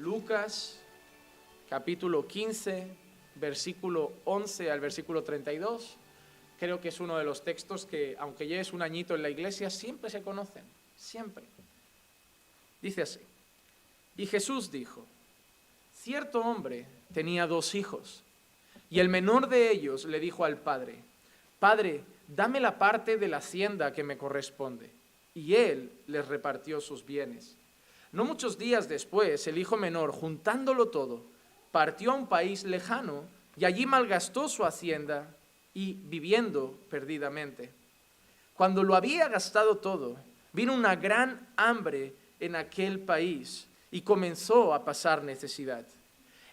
Lucas capítulo 15, versículo 11 al versículo 32. Creo que es uno de los textos que, aunque ya es un añito en la iglesia, siempre se conocen, siempre. Dice así, y Jesús dijo, cierto hombre tenía dos hijos, y el menor de ellos le dijo al padre, Padre, dame la parte de la hacienda que me corresponde. Y él les repartió sus bienes. No muchos días después, el hijo menor, juntándolo todo, partió a un país lejano y allí malgastó su hacienda y viviendo perdidamente. Cuando lo había gastado todo, vino una gran hambre en aquel país y comenzó a pasar necesidad.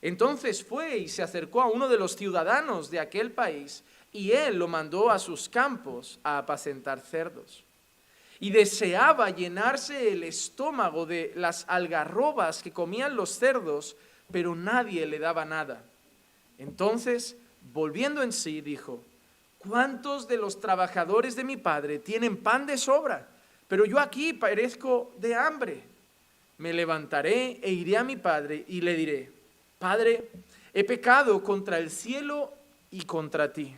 Entonces fue y se acercó a uno de los ciudadanos de aquel país y él lo mandó a sus campos a apacentar cerdos. Y deseaba llenarse el estómago de las algarrobas que comían los cerdos pero nadie le daba nada. Entonces, volviendo en sí, dijo, ¿cuántos de los trabajadores de mi padre tienen pan de sobra? Pero yo aquí perezco de hambre. Me levantaré e iré a mi padre y le diré, Padre, he pecado contra el cielo y contra ti.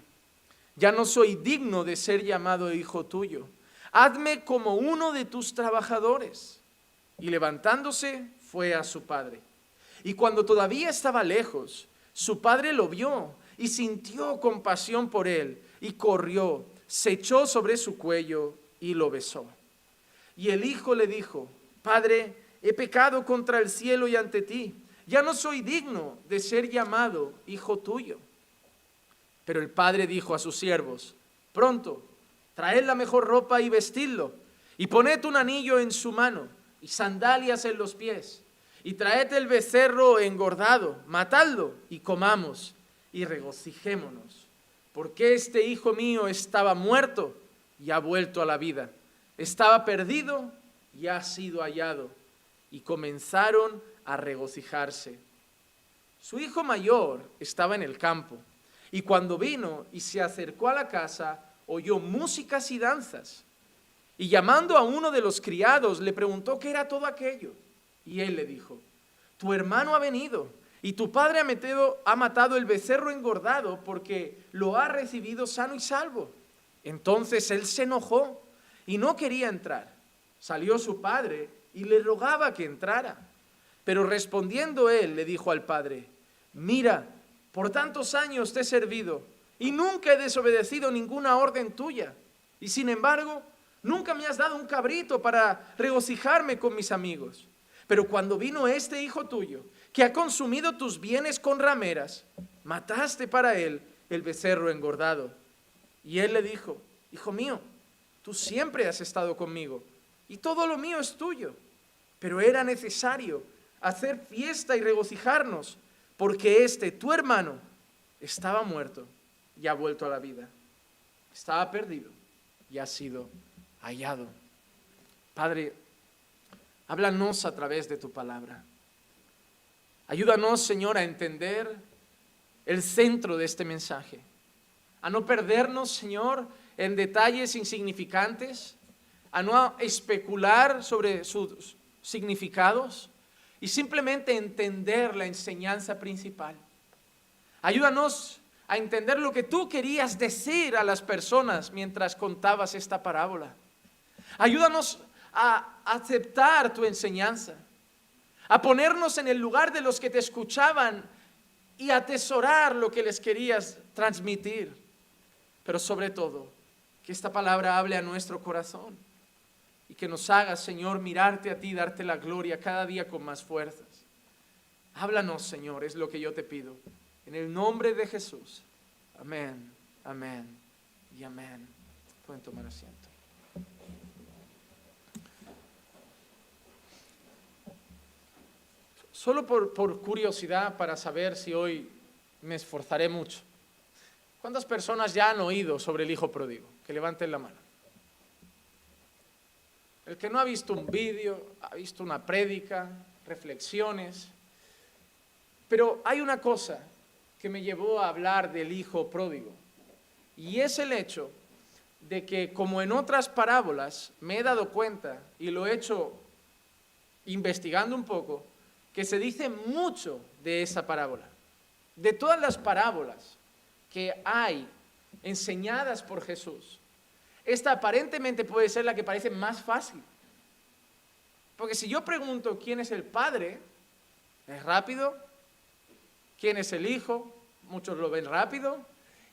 Ya no soy digno de ser llamado hijo tuyo. Hazme como uno de tus trabajadores. Y levantándose fue a su padre. Y cuando todavía estaba lejos, su padre lo vio y sintió compasión por él y corrió, se echó sobre su cuello y lo besó. Y el hijo le dijo, Padre, he pecado contra el cielo y ante ti, ya no soy digno de ser llamado hijo tuyo. Pero el padre dijo a sus siervos, pronto, traed la mejor ropa y vestidlo, y poned un anillo en su mano y sandalias en los pies y traed el becerro engordado, matadlo y comamos y regocijémonos, porque este hijo mío estaba muerto y ha vuelto a la vida, estaba perdido y ha sido hallado, y comenzaron a regocijarse. Su hijo mayor estaba en el campo, y cuando vino y se acercó a la casa, oyó músicas y danzas, y llamando a uno de los criados, le preguntó qué era todo aquello. Y él le dijo, tu hermano ha venido y tu padre ha, metido, ha matado el becerro engordado porque lo ha recibido sano y salvo. Entonces él se enojó y no quería entrar. Salió su padre y le rogaba que entrara. Pero respondiendo él le dijo al padre, mira, por tantos años te he servido y nunca he desobedecido ninguna orden tuya. Y sin embargo, nunca me has dado un cabrito para regocijarme con mis amigos. Pero cuando vino este hijo tuyo, que ha consumido tus bienes con rameras, mataste para él el becerro engordado. Y él le dijo, hijo mío, tú siempre has estado conmigo y todo lo mío es tuyo. Pero era necesario hacer fiesta y regocijarnos, porque este, tu hermano, estaba muerto y ha vuelto a la vida. Estaba perdido y ha sido hallado. Padre, Háblanos a través de tu palabra. Ayúdanos, Señor, a entender el centro de este mensaje. A no perdernos, Señor, en detalles insignificantes. A no especular sobre sus significados y simplemente entender la enseñanza principal. Ayúdanos a entender lo que tú querías decir a las personas mientras contabas esta parábola. Ayúdanos a aceptar tu enseñanza, a ponernos en el lugar de los que te escuchaban y atesorar lo que les querías transmitir. Pero sobre todo, que esta palabra hable a nuestro corazón y que nos haga, Señor, mirarte a ti, darte la gloria cada día con más fuerzas. Háblanos, Señor, es lo que yo te pido. En el nombre de Jesús. Amén, amén y amén. Pueden tomar asiento. Solo por, curiosidad para saber si hoy me esforzaré mucho. ¿Cuántas personas ya han oído sobre el hijo pródigo? Que levanten la mano. El que no ha visto un vídeo, ha visto una prédica, reflexiones. Pero hay una cosa que me llevó a hablar del hijo pródigo. Y es el hecho de que, como en otras parábolas, me he dado cuenta y lo he hecho investigando un poco, que se dice mucho de esa parábola. De todas las parábolas que hay enseñadas por Jesús, esta aparentemente puede ser la que parece más fácil. Porque si yo pregunto quién es el Padre, es rápido. ¿Quién es el Hijo? Muchos lo ven rápido.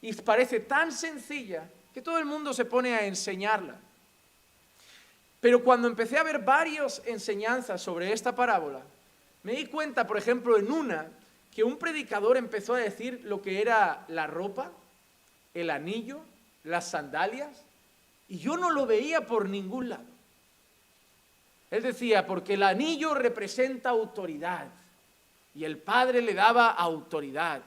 Y parece tan sencilla que todo el mundo se pone a enseñarla. Pero cuando empecé a ver varias enseñanzas sobre esta parábola, me di cuenta, por ejemplo, en una, que un predicador empezó a decir lo que era la ropa, el anillo, las sandalias, y yo no lo veía por ningún lado. Él decía, porque el anillo representa autoridad, y el Padre le daba autoridad,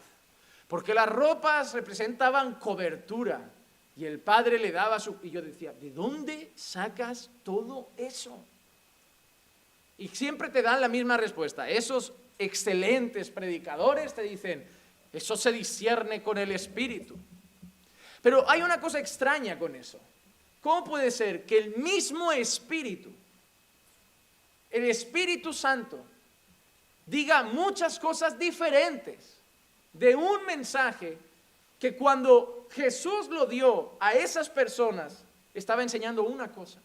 porque las ropas representaban cobertura, y el Padre le daba su... Y yo decía, ¿de dónde sacas todo eso? Y siempre te dan la misma respuesta. Esos excelentes predicadores te dicen, eso se discierne con el Espíritu. Pero hay una cosa extraña con eso. ¿Cómo puede ser que el mismo Espíritu, el Espíritu Santo, diga muchas cosas diferentes de un mensaje que cuando Jesús lo dio a esas personas, estaba enseñando una cosa?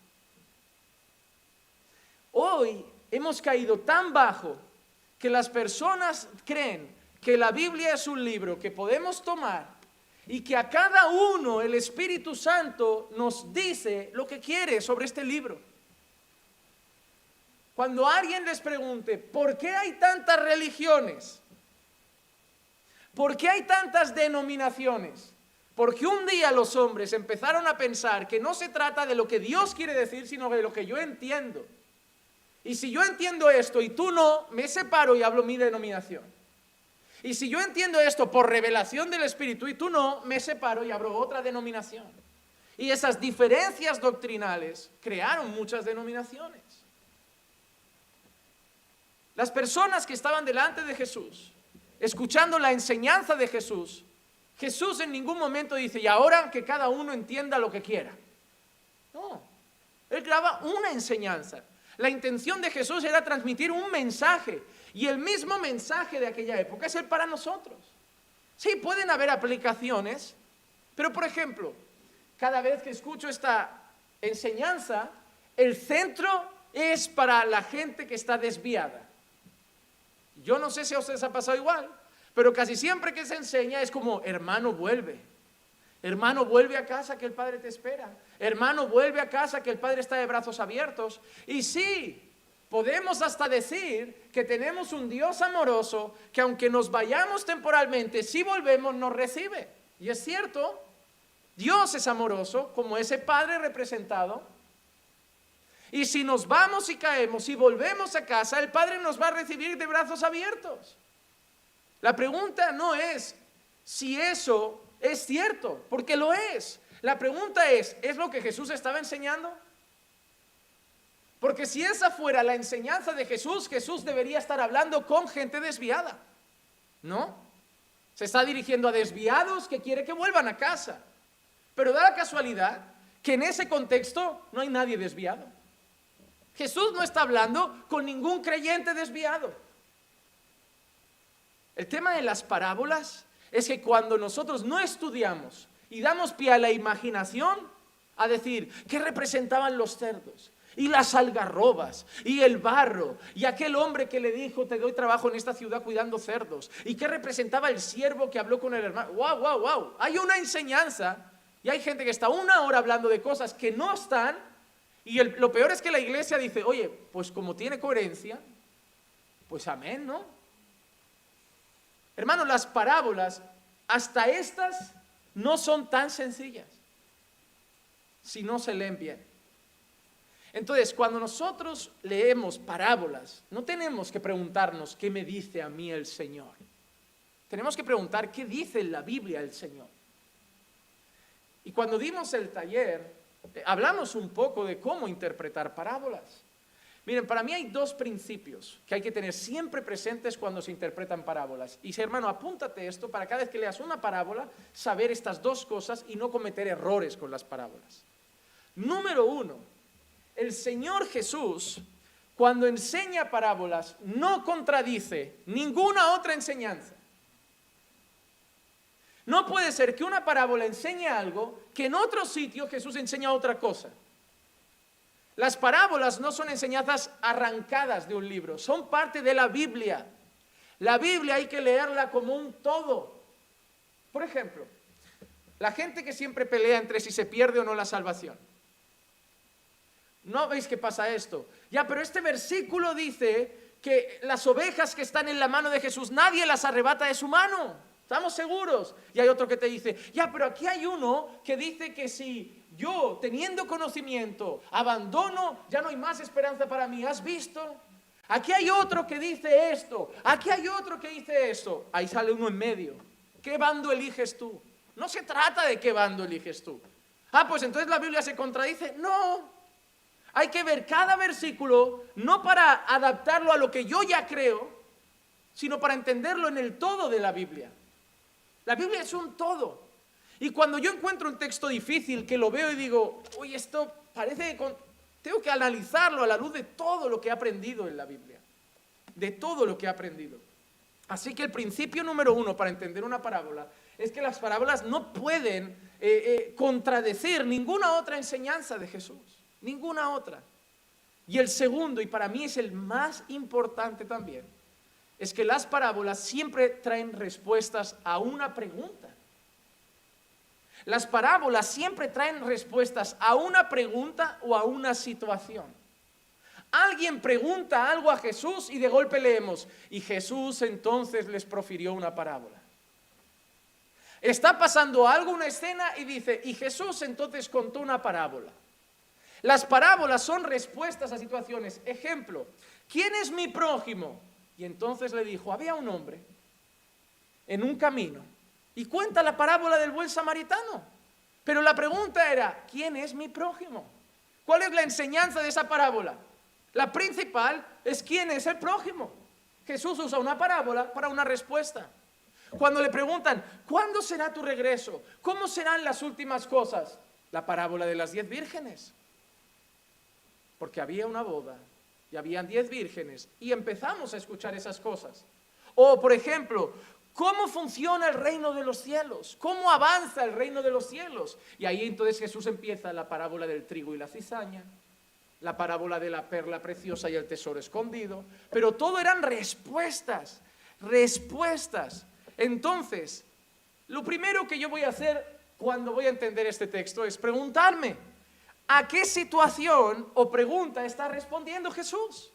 Hoy hemos caído tan bajo que las personas creen que la Biblia es un libro que podemos tomar y que a cada uno el Espíritu Santo nos dice lo que quiere sobre este libro. Cuando alguien les pregunte, ¿por qué hay tantas religiones? ¿Por qué hay tantas denominaciones? Porque un día los hombres empezaron a pensar que no se trata de lo que Dios quiere decir, sino de lo que yo entiendo. Y si yo entiendo esto y tú no, me separo y hablo mi denominación. Y si yo entiendo esto por revelación del Espíritu y tú no, me separo y abro otra denominación. Y esas diferencias doctrinales crearon muchas denominaciones. Las personas que estaban delante de Jesús, escuchando la enseñanza de Jesús, Jesús en ningún momento dice, y ahora que cada uno entienda lo que quiera. No, Él graba una enseñanza. La intención de Jesús era transmitir un mensaje y el mismo mensaje de aquella época es el para nosotros. Sí, pueden haber aplicaciones, pero por ejemplo, cada vez que escucho esta enseñanza, el centro es para la gente que está desviada. Yo no sé si a ustedes ha pasado igual, pero casi siempre que se enseña es como, hermano, vuelve. Hermano, vuelve a casa que el Padre te espera. Hermano, vuelve a casa que el Padre está de brazos abiertos. Y sí, podemos hasta decir que tenemos un Dios amoroso que aunque nos vayamos temporalmente, si volvemos nos recibe. Y es cierto, Dios es amoroso como ese Padre representado. Y si nos vamos y caemos y volvemos a casa, el Padre nos va a recibir de brazos abiertos. La pregunta no es si eso es cierto, porque lo es. La pregunta es, ¿es lo que Jesús estaba enseñando? Porque si esa fuera la enseñanza de Jesús, Jesús debería estar hablando con gente desviada. ¿No? Se está dirigiendo a desviados que quiere que vuelvan a casa. Pero da la casualidad que en ese contexto no hay nadie desviado. Jesús no está hablando con ningún creyente desviado. El tema de las parábolas es que cuando nosotros no estudiamos y damos pie a la imaginación, a decir, ¿qué representaban los cerdos? Y las algarrobas, y el barro, y aquel hombre que le dijo, te doy trabajo en esta ciudad cuidando cerdos, y qué representaba el siervo que habló con el hermano. ¡Wow, wow, wow! Hay una enseñanza, y hay gente que está una hora hablando de cosas que no están, y lo peor es que la iglesia dice, oye, pues como tiene coherencia, pues amén, ¿no? Hermanos, las parábolas, hasta estas, no son tan sencillas si no se leen bien. Entonces, cuando nosotros leemos parábolas, no tenemos que preguntarnos qué me dice a mí el Señor. Tenemos que preguntar qué dice la Biblia el Señor. Y cuando dimos el taller, hablamos un poco de cómo interpretar parábolas. Miren, para mí hay dos principios que hay que tener siempre presentes cuando se interpretan parábolas. Y hermano, apúntate esto para cada vez que leas una parábola, saber estas dos cosas y no cometer errores con las parábolas. Número uno, el Señor Jesús cuando enseña parábolas, no contradice ninguna otra enseñanza. No puede ser que una parábola enseñe algo que en otro sitio Jesús enseña otra cosa. Las parábolas no son enseñanzas arrancadas de un libro, son parte de la Biblia. La Biblia hay que leerla como un todo. Por ejemplo, la gente que siempre pelea entre si se pierde o no la salvación. ¿No veis que pasa esto? Ya, pero este versículo dice que las ovejas que están en la mano de Jesús, nadie las arrebata de su mano. ¿Estamos seguros? Y hay otro que te dice, ya, pero aquí hay uno que dice que si yo, teniendo conocimiento, abandono, ya no hay más esperanza para mí. ¿Has visto? Aquí hay otro que dice esto, aquí hay otro que dice esto. Ahí sale uno en medio. ¿Qué bando eliges tú? No se trata de qué bando eliges tú. Ah, pues entonces la Biblia se contradice. No. Hay que ver cada versículo no para adaptarlo a lo que yo ya creo, sino para entenderlo en el todo de la Biblia. La Biblia es un todo. Y cuando yo encuentro un texto difícil que lo veo y digo, oye, esto parece que tengo que analizarlo a la luz de todo lo que he aprendido en la Biblia, de todo lo que he aprendido. Así que el principio número uno para entender una parábola es que las parábolas no pueden eh, eh, contradecir ninguna otra enseñanza de Jesús, ninguna otra. Y el segundo, y para mí es el más importante también, es que las parábolas siempre traen respuestas a una pregunta. Las parábolas siempre traen respuestas a una pregunta o a una situación. Alguien pregunta algo a Jesús y de golpe leemos, y Jesús entonces les profirió una parábola. Está pasando algo, una escena, y dice, y Jesús entonces contó una parábola. Las parábolas son respuestas a situaciones. Ejemplo, ¿quién es mi prójimo? Y entonces le dijo, había un hombre en un camino y cuenta la parábola del buen samaritano. Pero la pregunta era, ¿quién es mi prójimo? ¿Cuál es la enseñanza de esa parábola? La principal es quién es el prójimo. Jesús usa una parábola para una respuesta. Cuando le preguntan, ¿cuándo será tu regreso? ¿Cómo serán las últimas cosas? La parábola de las diez vírgenes. Porque había una boda y habían diez vírgenes y empezamos a escuchar esas cosas. O, por ejemplo, ¿Cómo funciona el reino de los cielos? ¿Cómo avanza el reino de los cielos? Y ahí entonces Jesús empieza la parábola del trigo y la cizaña, la parábola de la perla preciosa y el tesoro escondido, pero todo eran respuestas, respuestas. Entonces, lo primero que yo voy a hacer cuando voy a entender este texto es preguntarme, ¿a qué situación o pregunta está respondiendo Jesús?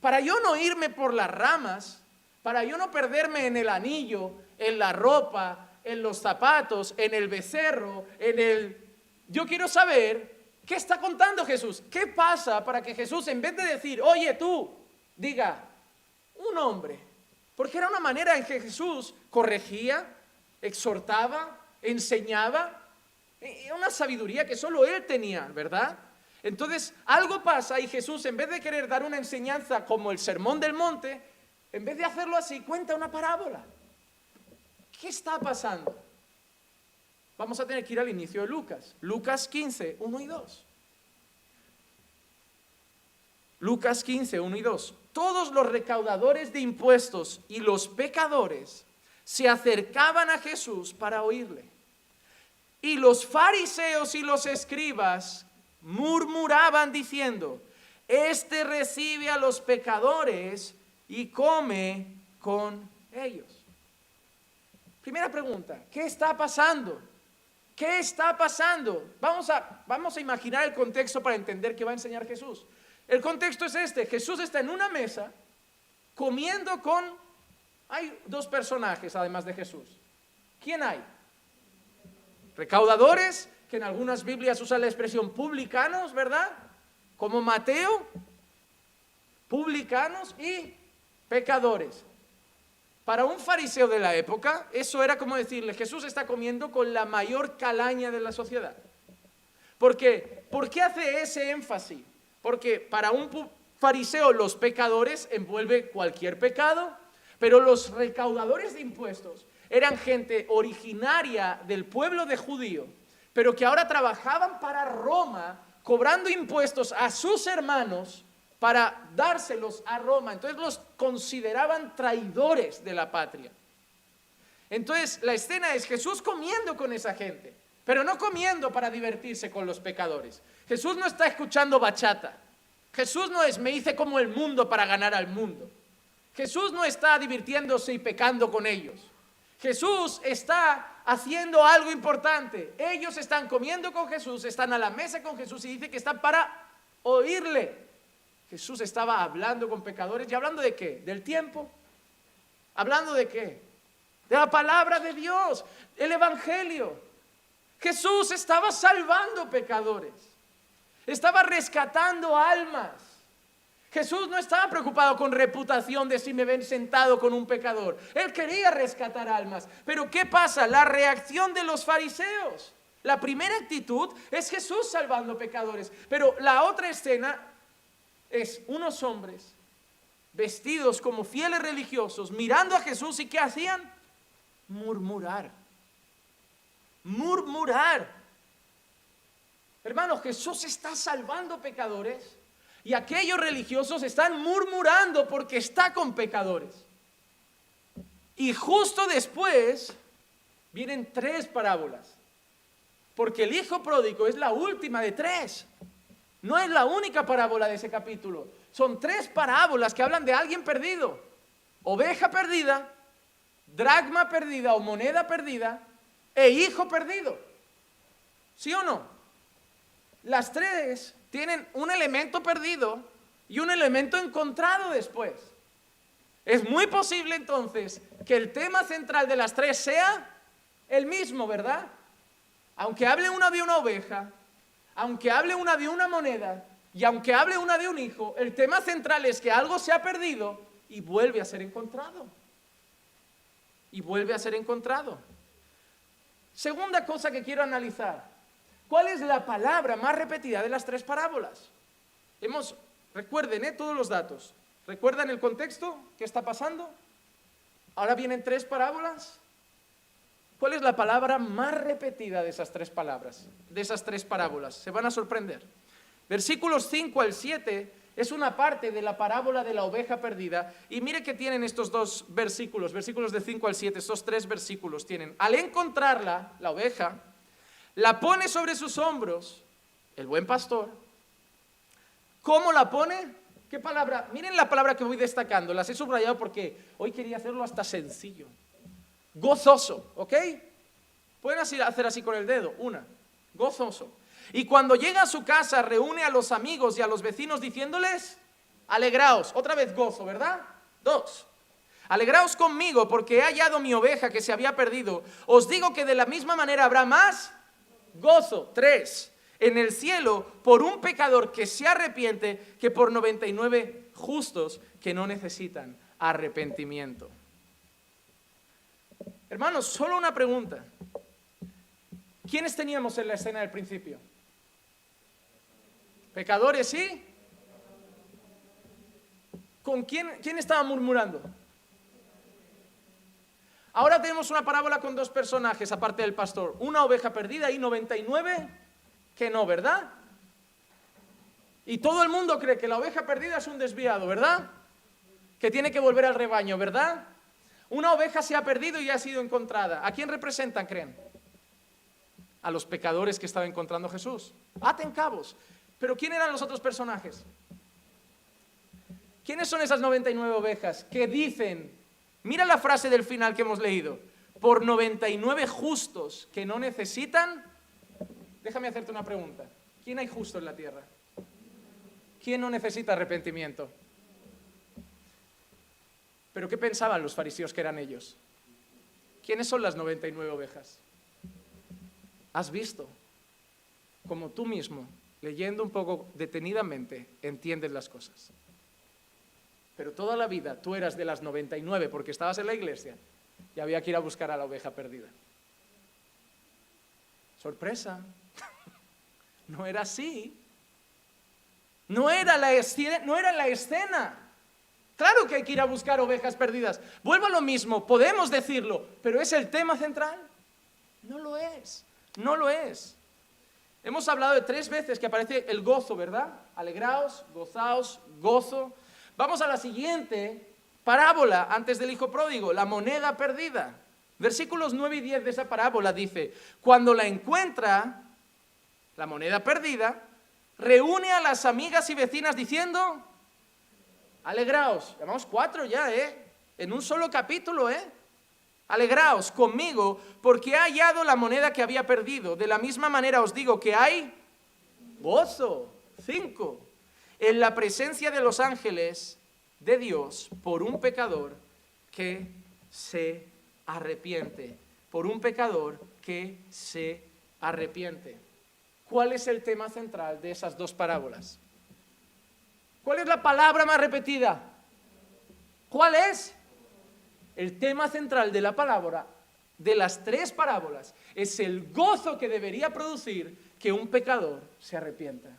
Para yo no irme por las ramas, para yo no perderme en el anillo, en la ropa, en los zapatos, en el becerro, en el... Yo quiero saber qué está contando Jesús. ¿Qué pasa para que Jesús, en vez de decir, oye tú, diga, un hombre? Porque era una manera en que Jesús corregía, exhortaba, enseñaba. Una sabiduría que solo él tenía, ¿verdad? Entonces, algo pasa y Jesús, en vez de querer dar una enseñanza como el sermón del monte, en vez de hacerlo así, cuenta una parábola. ¿Qué está pasando? Vamos a tener que ir al inicio de Lucas. Lucas 15, 1 y 2. Lucas 15, 1 y 2. Todos los recaudadores de impuestos y los pecadores se acercaban a Jesús para oírle. Y los fariseos y los escribas murmuraban diciendo, este recibe a los pecadores y come con ellos. Primera pregunta, ¿qué está pasando? ¿Qué está pasando? Vamos a, vamos a imaginar el contexto para entender qué va a enseñar Jesús. El contexto es este, Jesús está en una mesa comiendo con... Hay dos personajes además de Jesús. ¿Quién hay? Recaudadores, que en algunas Biblias usan la expresión publicanos, ¿verdad? Como Mateo, publicanos y pecadores. Para un fariseo de la época, eso era como decirle, Jesús está comiendo con la mayor calaña de la sociedad. Porque, ¿por qué hace ese énfasis? Porque para un fariseo los pecadores envuelve cualquier pecado, pero los recaudadores de impuestos eran gente originaria del pueblo de judío, pero que ahora trabajaban para Roma cobrando impuestos a sus hermanos para dárselos a Roma. Entonces los consideraban traidores de la patria. Entonces la escena es Jesús comiendo con esa gente, pero no comiendo para divertirse con los pecadores. Jesús no está escuchando bachata. Jesús no es me hice como el mundo para ganar al mundo. Jesús no está divirtiéndose y pecando con ellos. Jesús está haciendo algo importante. Ellos están comiendo con Jesús, están a la mesa con Jesús y dice que están para oírle. Jesús estaba hablando con pecadores y hablando de qué? Del tiempo. Hablando de qué? De la palabra de Dios, el Evangelio. Jesús estaba salvando pecadores. Estaba rescatando almas. Jesús no estaba preocupado con reputación de si me ven sentado con un pecador. Él quería rescatar almas. Pero ¿qué pasa? La reacción de los fariseos. La primera actitud es Jesús salvando pecadores. Pero la otra escena es unos hombres vestidos como fieles religiosos, mirando a Jesús y ¿qué hacían? Murmurar. Murmurar. Hermanos, Jesús está salvando pecadores y aquellos religiosos están murmurando porque está con pecadores. Y justo después vienen tres parábolas. Porque el hijo pródigo es la última de tres. No es la única parábola de ese capítulo. Son tres parábolas que hablan de alguien perdido. Oveja perdida, dragma perdida o moneda perdida e hijo perdido. ¿Sí o no? Las tres tienen un elemento perdido y un elemento encontrado después. Es muy posible entonces que el tema central de las tres sea el mismo, ¿verdad? Aunque hable una de una oveja, aunque hable una de una moneda y aunque hable una de un hijo, el tema central es que algo se ha perdido y vuelve a ser encontrado. Y vuelve a ser encontrado. Segunda cosa que quiero analizar. ¿Cuál es la palabra más repetida de las tres parábolas? Hemos, recuerden ¿eh? todos los datos. ¿Recuerdan el contexto? ¿Qué está pasando? Ahora vienen tres parábolas. ¿Cuál es la palabra más repetida de esas tres palabras, de esas tres parábolas? Se van a sorprender. Versículos 5 al 7 es una parte de la parábola de la oveja perdida. Y mire que tienen estos dos versículos, versículos de 5 al 7, estos tres versículos tienen. Al encontrarla, la oveja, la pone sobre sus hombros el buen pastor. ¿Cómo la pone? ¿Qué palabra? Miren la palabra que voy destacando, las he subrayado porque hoy quería hacerlo hasta sencillo. Gozoso, ¿ok? Pueden hacer así con el dedo, una, gozoso. Y cuando llega a su casa reúne a los amigos y a los vecinos diciéndoles, alegraos, otra vez gozo, ¿verdad? Dos, alegraos conmigo porque he hallado mi oveja que se había perdido. Os digo que de la misma manera habrá más gozo. Tres, en el cielo por un pecador que se arrepiente que por 99 justos que no necesitan arrepentimiento. Hermanos, solo una pregunta. ¿Quiénes teníamos en la escena del principio? ¿Pecadores, sí? ¿Con quién, quién estaba murmurando? Ahora tenemos una parábola con dos personajes, aparte del pastor. Una oveja perdida y 99 que no, ¿verdad? Y todo el mundo cree que la oveja perdida es un desviado, ¿verdad? Que tiene que volver al rebaño, ¿verdad? Una oveja se ha perdido y ha sido encontrada. ¿A quién representan, creen? A los pecadores que estaba encontrando Jesús. Aten cabos. Pero ¿quién eran los otros personajes? ¿Quiénes son esas 99 ovejas que dicen Mira la frase del final que hemos leído. Por 99 justos que no necesitan... Déjame hacerte una pregunta. ¿Quién hay justo en la tierra? ¿Quién no necesita arrepentimiento? ¿Pero qué pensaban los fariseos que eran ellos? ¿Quiénes son las 99 ovejas? ¿Has visto? Como tú mismo, leyendo un poco detenidamente, entiendes las cosas. Pero toda la vida tú eras de las 99 porque estabas en la iglesia y había que ir a buscar a la oveja perdida. Sorpresa. No era así. No era la escena. No era la escena. Claro que hay que ir a buscar ovejas perdidas. Vuelvo a lo mismo, podemos decirlo, pero ¿es el tema central? No lo es, no lo es. Hemos hablado de tres veces que aparece el gozo, ¿verdad? Alegraos, gozaos, gozo. Vamos a la siguiente parábola antes del hijo pródigo, la moneda perdida. Versículos 9 y 10 de esa parábola dice, cuando la encuentra, la moneda perdida, reúne a las amigas y vecinas diciendo, alegraos, llamamos cuatro ya, ¿eh? En un solo capítulo, ¿eh? Alegraos conmigo porque he hallado la moneda que había perdido. De la misma manera os digo que hay gozo. Cinco. En la presencia de los ángeles de Dios por un pecador que se arrepiente. Por un pecador que se arrepiente. ¿Cuál es el tema central de esas dos parábolas? ¿Cuál es la palabra más repetida? ¿Cuál es? El tema central de la palabra, de las tres parábolas, es el gozo que debería producir que un pecador se arrepienta.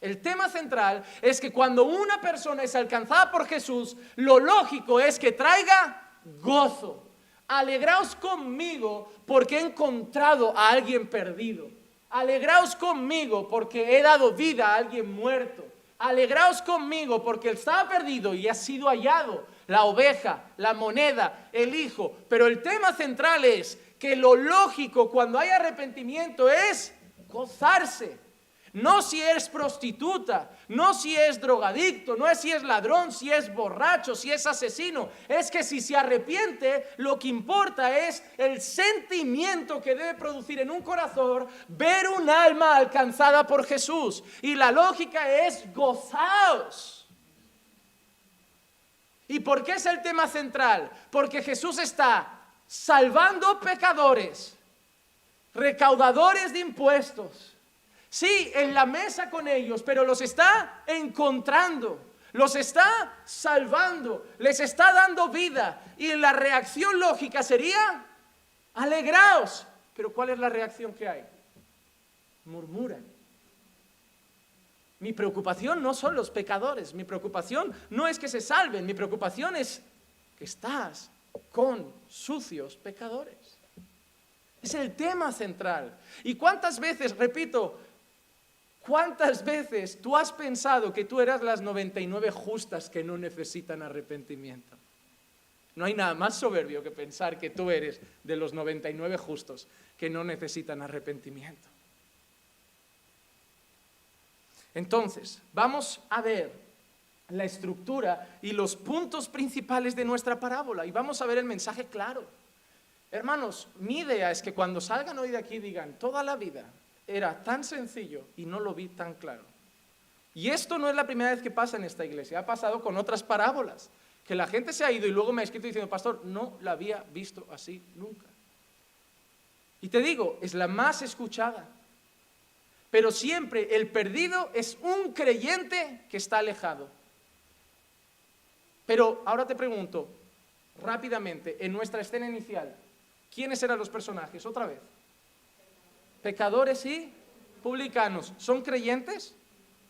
El tema central es que cuando una persona es alcanzada por Jesús, lo lógico es que traiga gozo. Alegraos conmigo porque he encontrado a alguien perdido. Alegraos conmigo porque he dado vida a alguien muerto. Alegraos conmigo porque estaba perdido y ha sido hallado la oveja, la moneda, el hijo. Pero el tema central es que lo lógico cuando hay arrepentimiento es gozarse. No si es prostituta, no si es drogadicto, no es si es ladrón, si es borracho, si es asesino. Es que si se arrepiente, lo que importa es el sentimiento que debe producir en un corazón ver un alma alcanzada por Jesús. Y la lógica es gozaos. ¿Y por qué es el tema central? Porque Jesús está salvando pecadores, recaudadores de impuestos. Sí, en la mesa con ellos, pero los está encontrando, los está salvando, les está dando vida. Y la reacción lógica sería, alegraos. Pero ¿cuál es la reacción que hay? Murmuran. Mi preocupación no son los pecadores, mi preocupación no es que se salven, mi preocupación es que estás con sucios pecadores. Es el tema central. ¿Y cuántas veces, repito, cuántas veces tú has pensado que tú eras las 99 justas que no necesitan arrepentimiento? No hay nada más soberbio que pensar que tú eres de los 99 justos que no necesitan arrepentimiento. Entonces, vamos a ver la estructura y los puntos principales de nuestra parábola y vamos a ver el mensaje claro. Hermanos, mi idea es que cuando salgan hoy de aquí digan, toda la vida era tan sencillo y no lo vi tan claro. Y esto no es la primera vez que pasa en esta iglesia, ha pasado con otras parábolas, que la gente se ha ido y luego me ha escrito diciendo, pastor, no la había visto así nunca. Y te digo, es la más escuchada, pero siempre el perdido es un creyente que está alejado. Pero ahora te pregunto, rápidamente, en nuestra escena inicial, ¿quiénes eran los personajes? Otra vez. Pecadores y publicanos. ¿Son creyentes?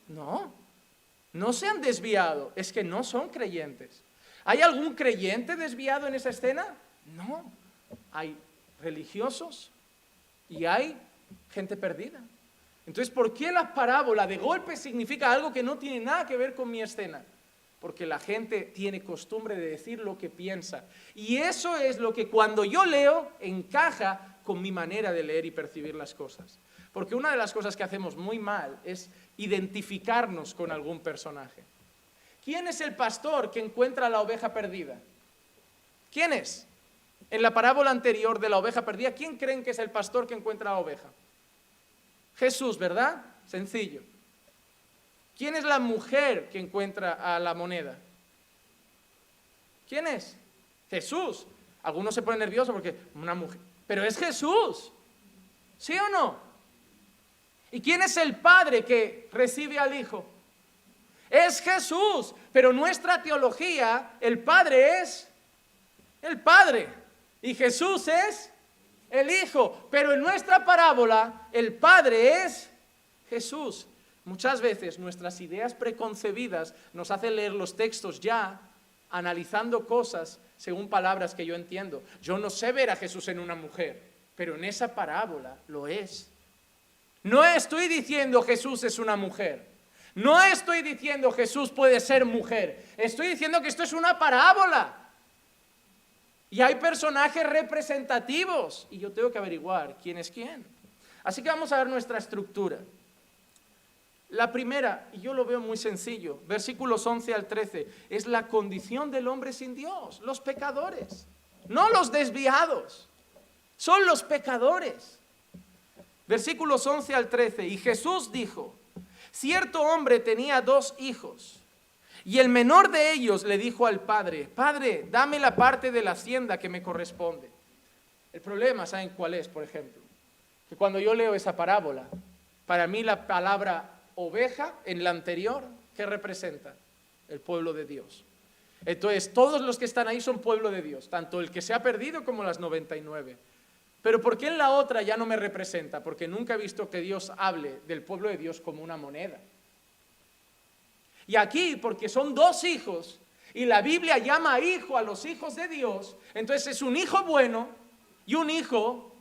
No. No se han desviado, es que no son creyentes. ¿Hay algún creyente desviado en esa escena? No. Hay religiosos y hay gente perdida. Entonces, ¿por qué la parábola de golpe significa algo que no tiene nada que ver con mi escena? Porque la gente tiene costumbre de decir lo que piensa. Y eso es lo que cuando yo leo encaja mi manera de leer y percibir las cosas. Porque una de las cosas que hacemos muy mal es identificarnos con algún personaje. ¿Quién es el pastor que encuentra la oveja perdida? ¿Quién es? En la parábola anterior de la oveja perdida, ¿quién creen que es el pastor que encuentra la oveja? Jesús, ¿verdad? Sencillo. ¿Quién es la mujer que encuentra a la moneda? ¿Quién es? Jesús. Algunos se ponen nerviosos porque una mujer. Pero es Jesús. ¿Sí o no? ¿Y quién es el Padre que recibe al Hijo? Es Jesús. Pero nuestra teología, el Padre es el Padre. Y Jesús es el Hijo, pero en nuestra parábola el Padre es Jesús. Muchas veces nuestras ideas preconcebidas nos hacen leer los textos ya analizando cosas según palabras que yo entiendo. Yo no sé ver a Jesús en una mujer, pero en esa parábola lo es. No estoy diciendo Jesús es una mujer. No estoy diciendo Jesús puede ser mujer. Estoy diciendo que esto es una parábola. Y hay personajes representativos. Y yo tengo que averiguar quién es quién. Así que vamos a ver nuestra estructura. La primera, y yo lo veo muy sencillo, versículos 11 al 13, es la condición del hombre sin Dios, los pecadores, no los desviados, son los pecadores. Versículos 11 al 13, y Jesús dijo, cierto hombre tenía dos hijos, y el menor de ellos le dijo al padre, Padre, dame la parte de la hacienda que me corresponde. El problema, ¿saben cuál es, por ejemplo? Que cuando yo leo esa parábola, para mí la palabra oveja en la anterior, ¿qué representa? El pueblo de Dios. Entonces, todos los que están ahí son pueblo de Dios, tanto el que se ha perdido como las 99. Pero ¿por qué en la otra ya no me representa? Porque nunca he visto que Dios hable del pueblo de Dios como una moneda. Y aquí, porque son dos hijos, y la Biblia llama hijo a los hijos de Dios, entonces es un hijo bueno y un hijo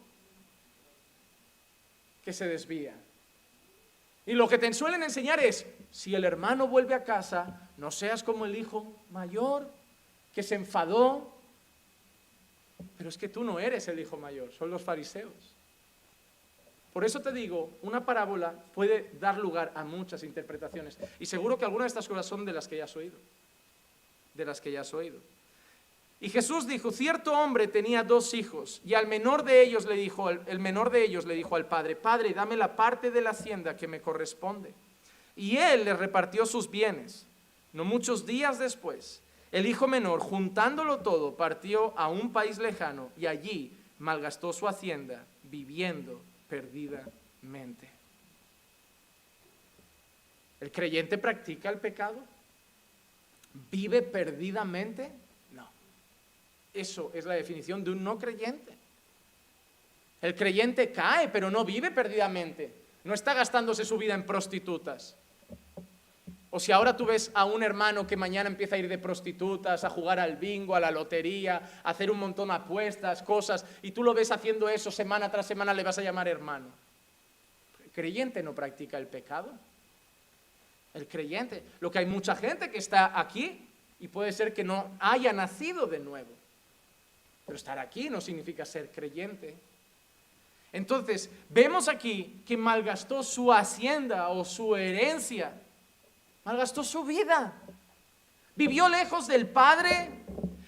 que se desvía. Y lo que te suelen enseñar es, si el hermano vuelve a casa, no seas como el hijo mayor que se enfadó. Pero es que tú no eres el hijo mayor, son los fariseos. Por eso te digo, una parábola puede dar lugar a muchas interpretaciones. Y seguro que algunas de estas cosas son de las que ya has oído. De las que ya has oído. Y Jesús dijo, cierto hombre tenía dos hijos y al menor de ellos le dijo, el menor de ellos le dijo al padre, padre, dame la parte de la hacienda que me corresponde. Y él le repartió sus bienes. No muchos días después, el hijo menor, juntándolo todo, partió a un país lejano y allí malgastó su hacienda viviendo perdidamente. ¿El creyente practica el pecado? ¿Vive perdidamente? Eso es la definición de un no creyente. El creyente cae, pero no vive perdidamente. No está gastándose su vida en prostitutas. O si ahora tú ves a un hermano que mañana empieza a ir de prostitutas, a jugar al bingo, a la lotería, a hacer un montón de apuestas, cosas, y tú lo ves haciendo eso semana tras semana, le vas a llamar hermano. El creyente no practica el pecado. El creyente. Lo que hay mucha gente que está aquí y puede ser que no haya nacido de nuevo. Pero estar aquí no significa ser creyente. Entonces, vemos aquí que malgastó su hacienda o su herencia, malgastó su vida. Vivió lejos del Padre,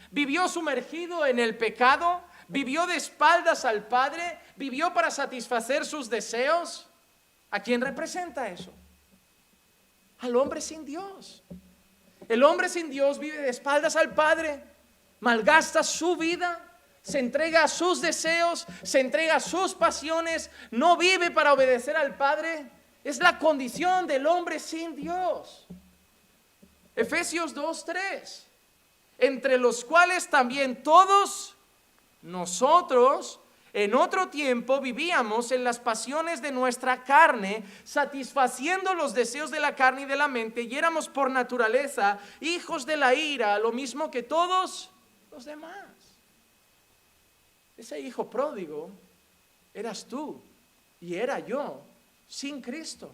vivió sumergido en el pecado, vivió de espaldas al Padre, vivió para satisfacer sus deseos. ¿A quién representa eso? Al hombre sin Dios. El hombre sin Dios vive de espaldas al Padre, malgasta su vida se entrega a sus deseos, se entrega a sus pasiones, no vive para obedecer al Padre. Es la condición del hombre sin Dios. Efesios 2.3, entre los cuales también todos nosotros en otro tiempo vivíamos en las pasiones de nuestra carne, satisfaciendo los deseos de la carne y de la mente, y éramos por naturaleza hijos de la ira, lo mismo que todos los demás. Ese hijo pródigo eras tú y era yo sin Cristo.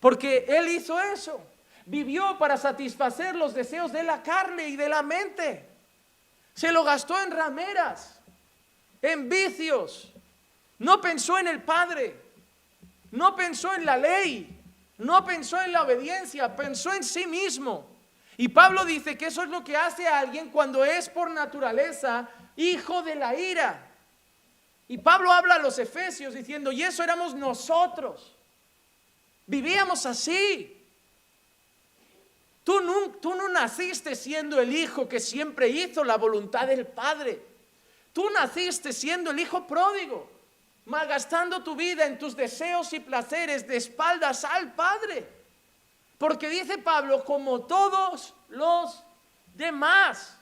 Porque Él hizo eso. Vivió para satisfacer los deseos de la carne y de la mente. Se lo gastó en rameras, en vicios. No pensó en el Padre. No pensó en la ley. No pensó en la obediencia. Pensó en sí mismo. Y Pablo dice que eso es lo que hace a alguien cuando es por naturaleza hijo de la ira. Y Pablo habla a los efesios diciendo, y eso éramos nosotros. Vivíamos así. Tú no, tú no naciste siendo el hijo que siempre hizo la voluntad del Padre. Tú naciste siendo el hijo pródigo, malgastando tu vida en tus deseos y placeres de espaldas al Padre. Porque dice Pablo, como todos los demás.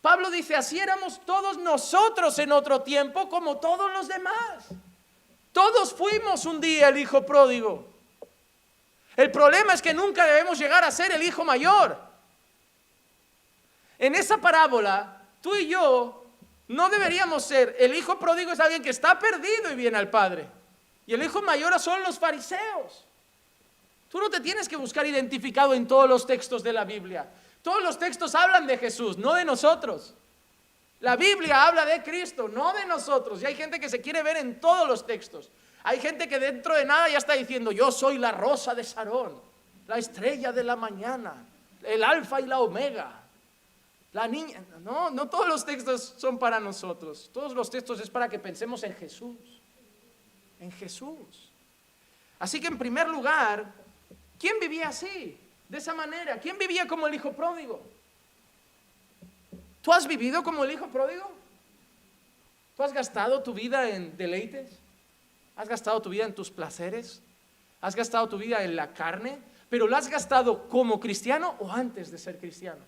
Pablo dice, así éramos todos nosotros en otro tiempo como todos los demás. Todos fuimos un día el hijo pródigo. El problema es que nunca debemos llegar a ser el hijo mayor. En esa parábola, tú y yo No deberíamos ser. El hijo pródigo es alguien que está perdido y viene al Padre. Y el hijo mayor son los fariseos. Tú no te tienes que buscar identificado en todos los textos de la Biblia. Todos los textos hablan de Jesús, no de nosotros. La Biblia habla de Cristo, no de nosotros. Y hay gente que se quiere ver en todos los textos. Hay gente que dentro de nada ya está diciendo, yo soy la rosa de Sarón, la estrella de la mañana, el alfa y la omega. La niña, no, no todos los textos son para nosotros. Todos los textos es para que pensemos en Jesús. En Jesús. Así que en primer lugar, ¿quién vivía así? De esa manera. ¿Quién vivía como el hijo pródigo? ¿Tú has vivido como el hijo pródigo? ¿Tú has gastado tu vida en deleites? ¿Has gastado tu vida en tus placeres? ¿Has gastado tu vida en la carne? ¿Pero lo has gastado como cristiano o antes de ser cristiano?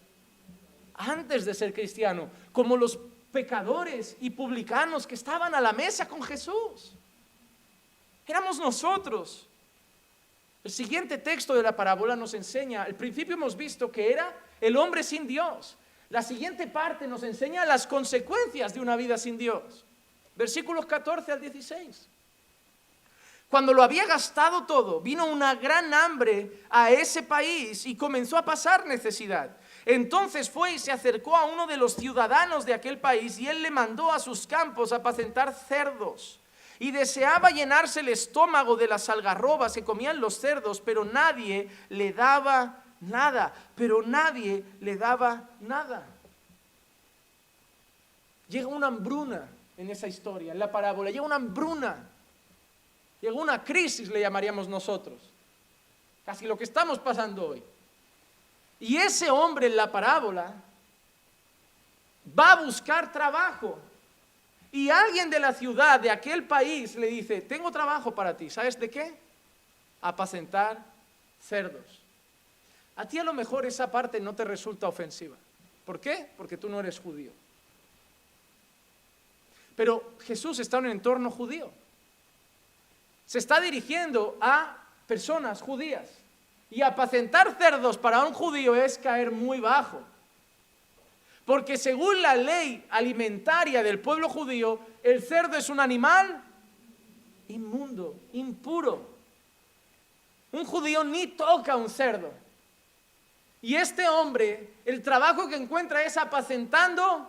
Antes de ser cristiano, como los pecadores y publicanos que estaban a la mesa con Jesús. Éramos nosotros. El siguiente texto de la parábola nos enseña, al principio hemos visto que era el hombre sin Dios. La siguiente parte nos enseña las consecuencias de una vida sin Dios. Versículos 14 al 16. Cuando lo había gastado todo, vino una gran hambre a ese país y comenzó a pasar necesidad. Entonces fue y se acercó a uno de los ciudadanos de aquel país y él le mandó a sus campos a apacentar cerdos. Y deseaba llenarse el estómago de las algarrobas que comían los cerdos, pero nadie le daba nada, pero nadie le daba nada. Llega una hambruna en esa historia, en la parábola, llega una hambruna Llegó una crisis, le llamaríamos nosotros. Casi lo que estamos pasando hoy. Y ese hombre en la parábola va a buscar trabajo. Y alguien de la ciudad, de aquel país, le dice, tengo trabajo para ti. ¿Sabes de qué? Apacentar cerdos. A ti a lo mejor esa parte no te resulta ofensiva. ¿Por qué? Porque tú no eres judío. Pero Jesús está en un entorno judío se está dirigiendo a personas judías. Y apacentar cerdos para un judío es caer muy bajo. Porque según la ley alimentaria del pueblo judío, el cerdo es un animal inmundo, impuro. Un judío ni toca un cerdo. Y este hombre, el trabajo que encuentra es apacentando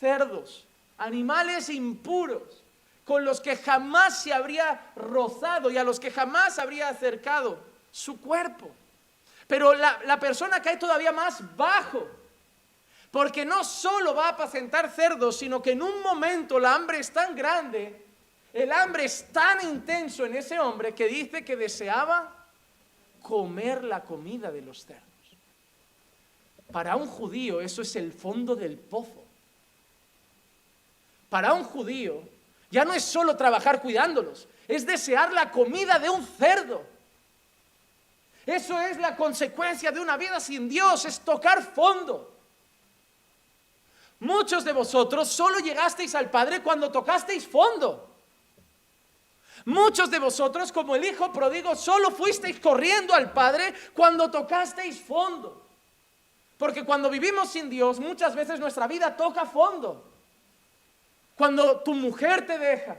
cerdos, animales impuros con los que jamás se habría rozado y a los que jamás habría acercado su cuerpo. Pero la, persona cae todavía más bajo, porque no solo va a apacentar cerdos, sino que en un momento la hambre es tan grande, el hambre es tan intenso en ese hombre que dice que deseaba comer la comida de los cerdos. Para un judío eso es el fondo del pozo. Para un judío ya no es solo trabajar cuidándolos, es desear la comida de un cerdo. Eso es la consecuencia de una vida sin Dios, es tocar fondo. Muchos de vosotros solo llegasteis al Padre cuando tocasteis fondo. Muchos de vosotros, como el Hijo prodigo, solo fuisteis corriendo al Padre cuando tocasteis fondo. Porque cuando vivimos sin Dios, muchas veces nuestra vida toca fondo. Cuando tu mujer te deja,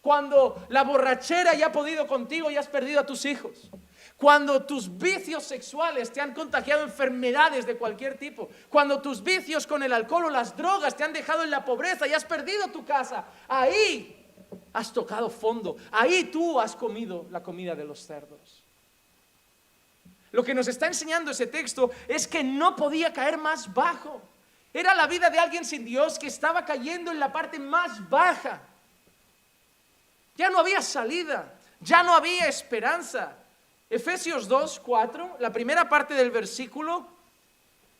cuando la borrachera ya ha podido contigo y has perdido a tus hijos, cuando tus vicios sexuales te han contagiado enfermedades de cualquier tipo, cuando tus vicios con el alcohol o las drogas te han dejado en la pobreza y has perdido tu casa, ahí has tocado fondo, ahí tú has comido la comida de los cerdos. Lo que nos está enseñando ese texto es que no podía caer más bajo. Era la vida de alguien sin Dios que estaba cayendo en la parte más baja. Ya no había salida, ya no había esperanza. Efesios 2, 4, la primera parte del versículo,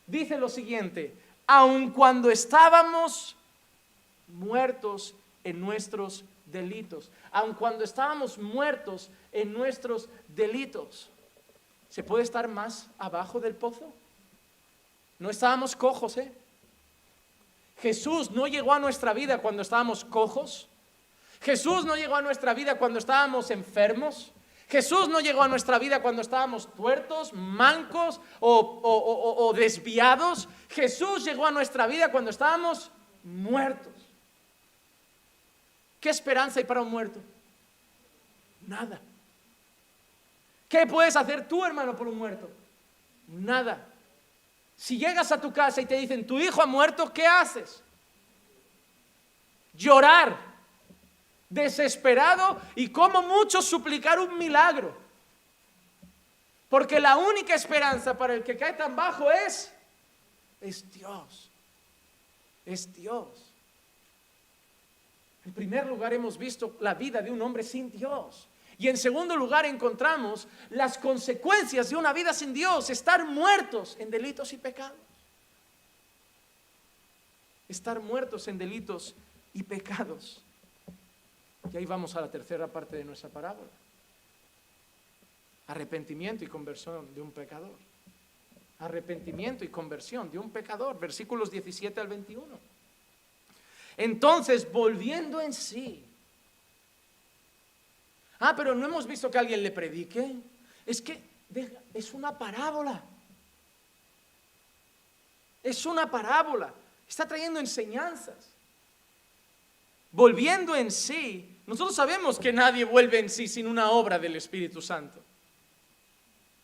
dice lo siguiente, aun cuando estábamos muertos en nuestros delitos, aun cuando estábamos muertos en nuestros delitos, ¿se puede estar más abajo del pozo? No estábamos cojos, ¿eh? Jesús no llegó a nuestra vida cuando estábamos cojos. Jesús no llegó a nuestra vida cuando estábamos enfermos. Jesús no llegó a nuestra vida cuando estábamos tuertos, mancos o, desviados. Jesús llegó a nuestra vida cuando estábamos muertos. ¿Qué esperanza hay para un muerto? Nada. ¿Qué puedes hacer tú, hermano, por un muerto? Nada. Si llegas a tu casa y te dicen, tu hijo ha muerto, ¿qué haces? Llorar, desesperado y como mucho suplicar un milagro. Porque la única esperanza para el que cae tan bajo es, es Dios. Es Dios. En primer lugar hemos visto la vida de un hombre sin Dios. Y en segundo lugar encontramos las consecuencias de una vida sin Dios, estar muertos en delitos y pecados. Estar muertos en delitos y pecados. Y ahí vamos a la tercera parte de nuestra parábola. Arrepentimiento y conversión de un pecador. Arrepentimiento y conversión de un pecador. Versículos 17 al 21. Entonces, volviendo en sí, Ah, pero no hemos visto que alguien le predique. Es que es una parábola. Es una parábola. Está trayendo enseñanzas. Volviendo en sí, nosotros sabemos que nadie vuelve en sí sin una obra del Espíritu Santo.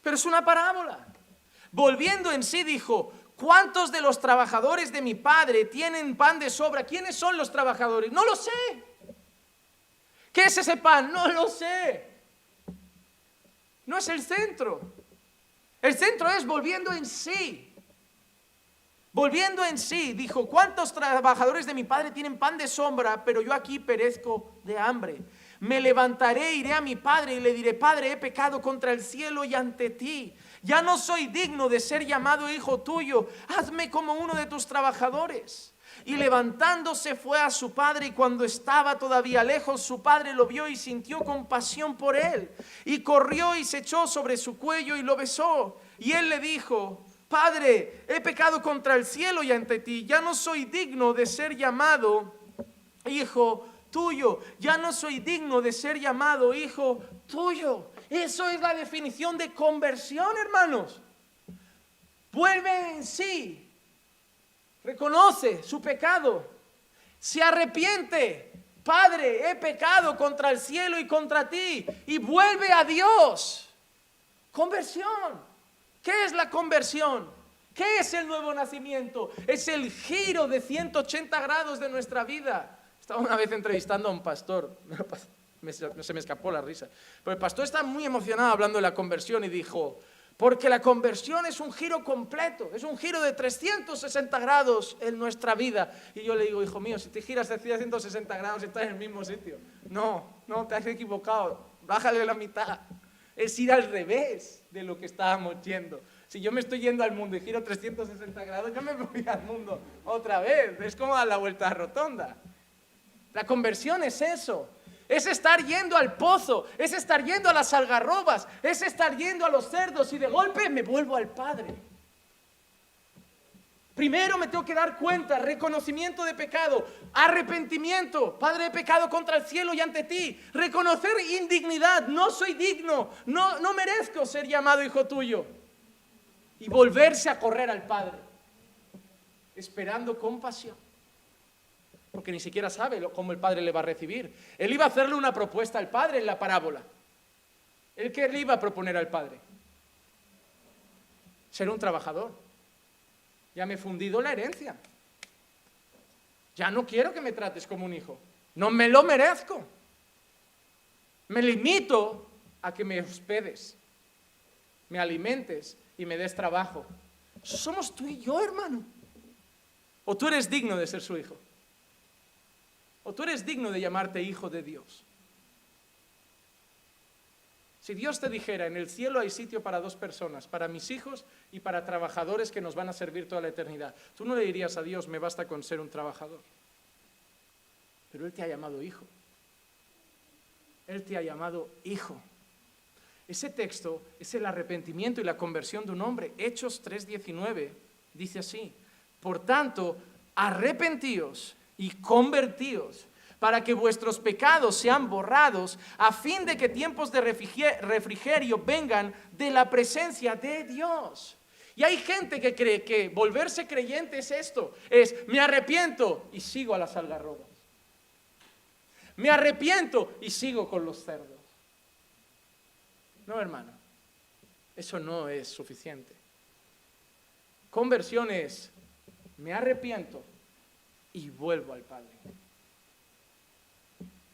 Pero es una parábola. Volviendo en sí dijo, ¿cuántos de los trabajadores de mi padre tienen pan de sobra? ¿Quiénes son los trabajadores? No lo sé. ¿Qué es ese pan? No lo sé. No es el centro. El centro es volviendo en sí. Volviendo en sí, dijo, ¿cuántos trabajadores de mi padre tienen pan de sombra, pero yo aquí perezco de hambre? Me levantaré, iré a mi padre y le diré, Padre, he pecado contra el cielo y ante ti. Ya no soy digno de ser llamado hijo tuyo. Hazme como uno de tus trabajadores. Y levantándose fue a su padre y cuando estaba todavía lejos, su padre lo vio y sintió compasión por él. Y corrió y se echó sobre su cuello y lo besó. Y él le dijo, Padre, he pecado contra el cielo y ante ti. Ya no soy digno de ser llamado hijo tuyo. Ya no soy digno de ser llamado hijo tuyo. Eso es la definición de conversión, hermanos. Vuelve en sí reconoce su pecado, se arrepiente. Padre, he pecado contra el cielo y contra ti. Y vuelve a Dios. Conversión. ¿Qué es la conversión? ¿Qué es el nuevo nacimiento? Es el giro de 180 grados de nuestra vida. Estaba una vez entrevistando a un pastor, se me escapó la risa, pero el pastor está muy emocionado hablando de la conversión y dijo, porque la conversión es un giro completo, es un giro de 360 grados en nuestra vida. Y yo le digo, hijo mío, si te giras de 360 grados estás en el mismo sitio. No, no, te has equivocado. Bájale la mitad. Es ir al revés de lo que estábamos yendo. Si yo me estoy yendo al mundo y giro 360 grados, yo me voy al mundo otra vez. Es como dar la vuelta rotonda. La conversión es eso es estar yendo al pozo, es estar yendo a las algarrobas, es estar yendo a los cerdos y de golpe me vuelvo al Padre. Primero me tengo que dar cuenta, reconocimiento de pecado, arrepentimiento, Padre de pecado contra el cielo y ante ti, reconocer indignidad, no soy digno, no, no merezco ser llamado hijo tuyo. Y volverse a correr al Padre, esperando compasión porque ni siquiera sabe cómo el padre le va a recibir. Él iba a hacerle una propuesta al padre en la parábola. ¿El qué le iba a proponer al padre? Ser un trabajador. Ya me he fundido la herencia. Ya no quiero que me trates como un hijo. No me lo merezco. Me limito a que me hospedes, me alimentes y me des trabajo. Somos tú y yo, hermano. ¿O tú eres digno de ser su hijo? ¿O tú eres digno de llamarte hijo de Dios? Si Dios te dijera, en el cielo hay sitio para dos personas, para mis hijos y para trabajadores que nos van a servir toda la eternidad, tú no le dirías a Dios, me basta con ser un trabajador. Pero Él te ha llamado hijo. Él te ha llamado hijo. Ese texto es el arrepentimiento y la conversión de un hombre. Hechos 3:19 dice así, por tanto, arrepentíos y convertíos para que vuestros pecados sean borrados, a fin de que tiempos de refrigerio vengan de la presencia de Dios. Y hay gente que cree que volverse creyente es esto, es me arrepiento y sigo a las algarrobas. me arrepiento y sigo con los cerdos. No, hermano, eso no es suficiente. Conversión es, me arrepiento y vuelvo al Padre.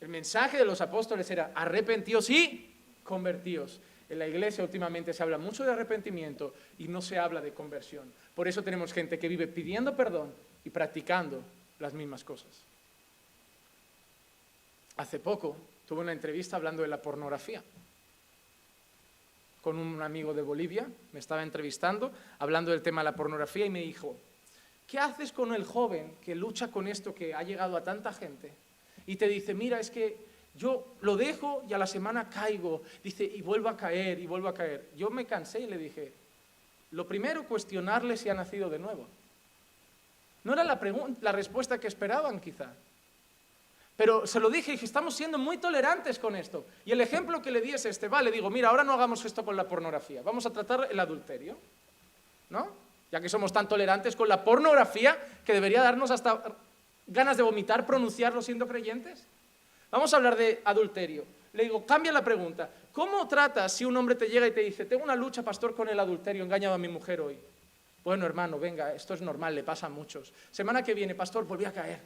El mensaje de los apóstoles era arrepentíos y convertíos. En la iglesia últimamente se habla mucho de arrepentimiento y no se habla de conversión. Por eso tenemos gente que vive pidiendo perdón y practicando las mismas cosas. Hace poco tuve una entrevista hablando de la pornografía con un amigo de Bolivia, me estaba entrevistando, hablando del tema de la pornografía y me dijo, ¿qué haces con el joven que lucha con esto que ha llegado a tanta gente? Y te dice, mira, es que yo lo dejo y a la semana caigo, dice, y vuelvo a caer, y vuelvo a caer. Yo me cansé y le dije, lo primero, cuestionarle si ha nacido de nuevo. No era la, respuesta que esperaban quizá. Pero se lo dije dije, estamos siendo muy tolerantes con esto. Y el ejemplo que le di es este, vale, digo, mira, ahora no hagamos esto con la pornografía, vamos a tratar el adulterio, ¿no? Ya que somos tan tolerantes con la pornografía que debería darnos hasta ganas de vomitar pronunciarlo siendo creyentes. Vamos a hablar de adulterio. Le digo, cambia la pregunta. ¿Cómo tratas si un hombre te llega y te dice, tengo una lucha, pastor, con el adulterio, engañado a mi mujer hoy? Bueno, hermano, venga, esto es normal, le pasa a muchos. Semana que viene, pastor, volví a caer.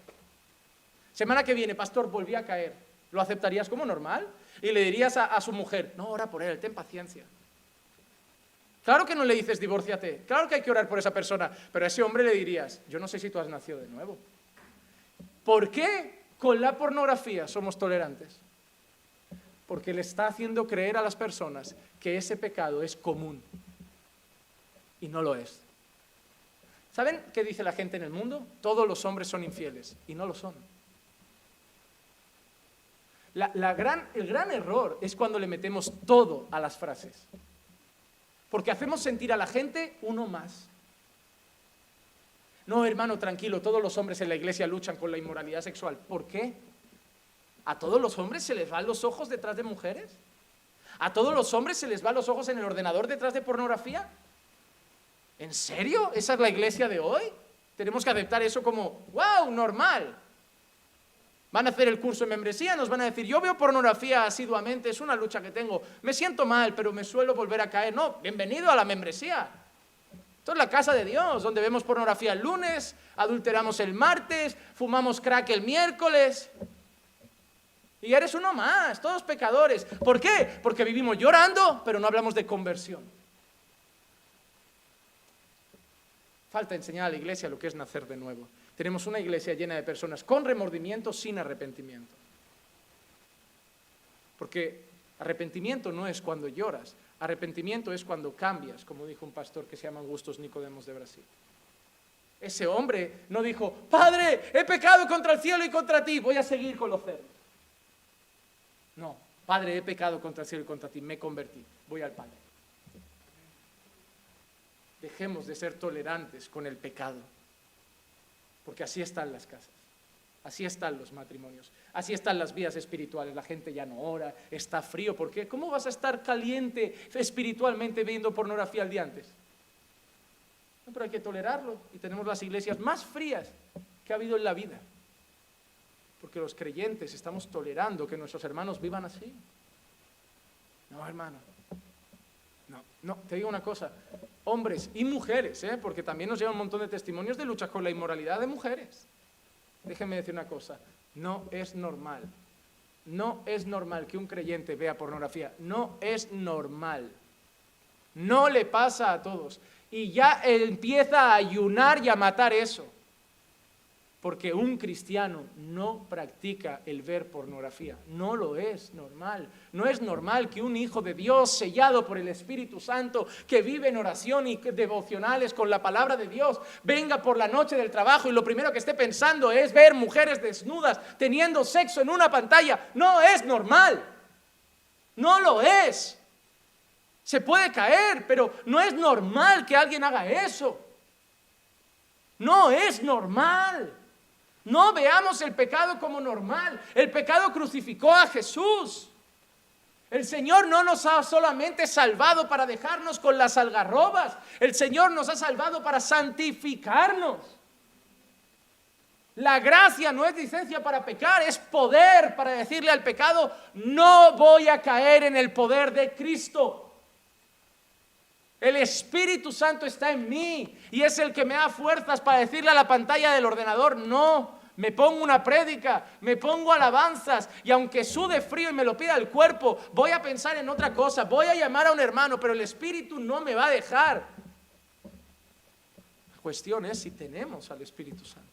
Semana que viene, pastor, volví a caer. ¿Lo aceptarías como normal? Y le dirías a, su mujer, no, ora por él, ten paciencia. Claro que no le dices divórciate, claro que hay que orar por esa persona, pero a ese hombre le dirías, yo no sé si tú has nacido de nuevo. ¿Por qué con la pornografía somos tolerantes? Porque le está haciendo creer a las personas que ese pecado es común y no lo es. ¿Saben qué dice la gente en el mundo? Todos los hombres son infieles y no lo son el gran error es cuando le metemos todo a las frases. Porque hacemos sentir a la gente uno más. No, hermano, tranquilo, todos los hombres en la iglesia luchan con la inmoralidad sexual. ¿Por qué? ¿A todos los hombres se les van los ojos detrás de mujeres? ¿A todos los hombres se les van los ojos en el ordenador detrás de pornografía? ¿En serio? ¿Esa es la iglesia de hoy? Tenemos que aceptar eso como, wow, normal. Van a hacer el curso de membresía, nos van a decir, yo veo pornografía asiduamente, es una lucha que tengo, me siento mal, pero me suelo volver a caer. No, bienvenido a la membresía. Esto es la casa de Dios, donde vemos pornografía el lunes, adulteramos el martes, fumamos crack el miércoles. Y eres uno más, todos pecadores. ¿Por qué? Porque vivimos llorando, pero no hablamos de conversión. Falta enseñar a la iglesia lo que es nacer de nuevo. Tenemos una iglesia llena de personas con remordimiento, sin arrepentimiento. Porque arrepentimiento no es cuando lloras, arrepentimiento es cuando cambias, como dijo un pastor que se llama Augustos Nicodemos de Brasil. Ese hombre no dijo, Padre, he pecado contra el cielo y contra ti, voy a seguir con los cerdos. No, Padre, he pecado contra el cielo y contra ti, me convertí, voy al Padre. Dejemos de ser tolerantes con el pecado porque así están las casas, así están los matrimonios, así están las vidas espirituales. La gente ya no ora, está frío. ¿Por qué? ¿Cómo vas a estar caliente espiritualmente viendo pornografía al día antes? No, pero hay que tolerarlo y tenemos las iglesias más frías que ha habido en la vida. Porque los creyentes estamos tolerando que nuestros hermanos vivan así. No, hermano. No, no, te digo una cosa hombres y mujeres, ¿eh? porque también nos llevan un montón de testimonios de lucha con la inmoralidad de mujeres. Déjenme decir una cosa, no es normal, no es normal que un creyente vea pornografía, no es normal, no le pasa a todos. Y ya empieza a ayunar y a matar eso. Porque un cristiano no practica el ver pornografía. No lo es normal. No es normal que un hijo de Dios sellado por el Espíritu Santo, que vive en oración y devocionales con la palabra de Dios, venga por la noche del trabajo y lo primero que esté pensando es ver mujeres desnudas teniendo sexo en una pantalla. No es normal. No lo es. Se puede caer, pero no es normal que alguien haga eso. No es normal. No veamos el pecado como normal. El pecado crucificó a Jesús. El Señor no nos ha solamente salvado para dejarnos con las algarrobas. El Señor nos ha salvado para santificarnos. La gracia no es licencia para pecar, es poder para decirle al pecado, no voy a caer en el poder de Cristo. El Espíritu Santo está en mí y es el que me da fuerzas para decirle a la pantalla del ordenador, no, me pongo una prédica, me pongo alabanzas y aunque sude frío y me lo pida el cuerpo, voy a pensar en otra cosa, voy a llamar a un hermano, pero el Espíritu no me va a dejar. La cuestión es si tenemos al Espíritu Santo.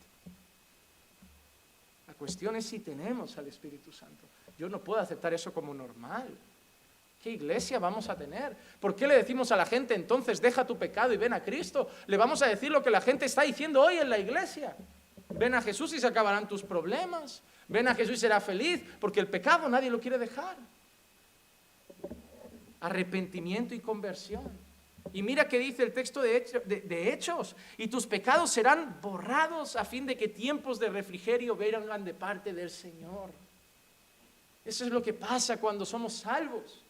La cuestión es si tenemos al Espíritu Santo. Yo no puedo aceptar eso como normal. ¿Qué iglesia vamos a tener? ¿Por qué le decimos a la gente entonces deja tu pecado y ven a Cristo? Le vamos a decir lo que la gente está diciendo hoy en la iglesia. Ven a Jesús y se acabarán tus problemas. Ven a Jesús y será feliz, porque el pecado nadie lo quiere dejar. Arrepentimiento y conversión. Y mira que dice el texto de, Hechos, y tus pecados serán borrados a fin de que tiempos de refrigerio vengan de parte del Señor. Eso es lo que pasa cuando somos salvos.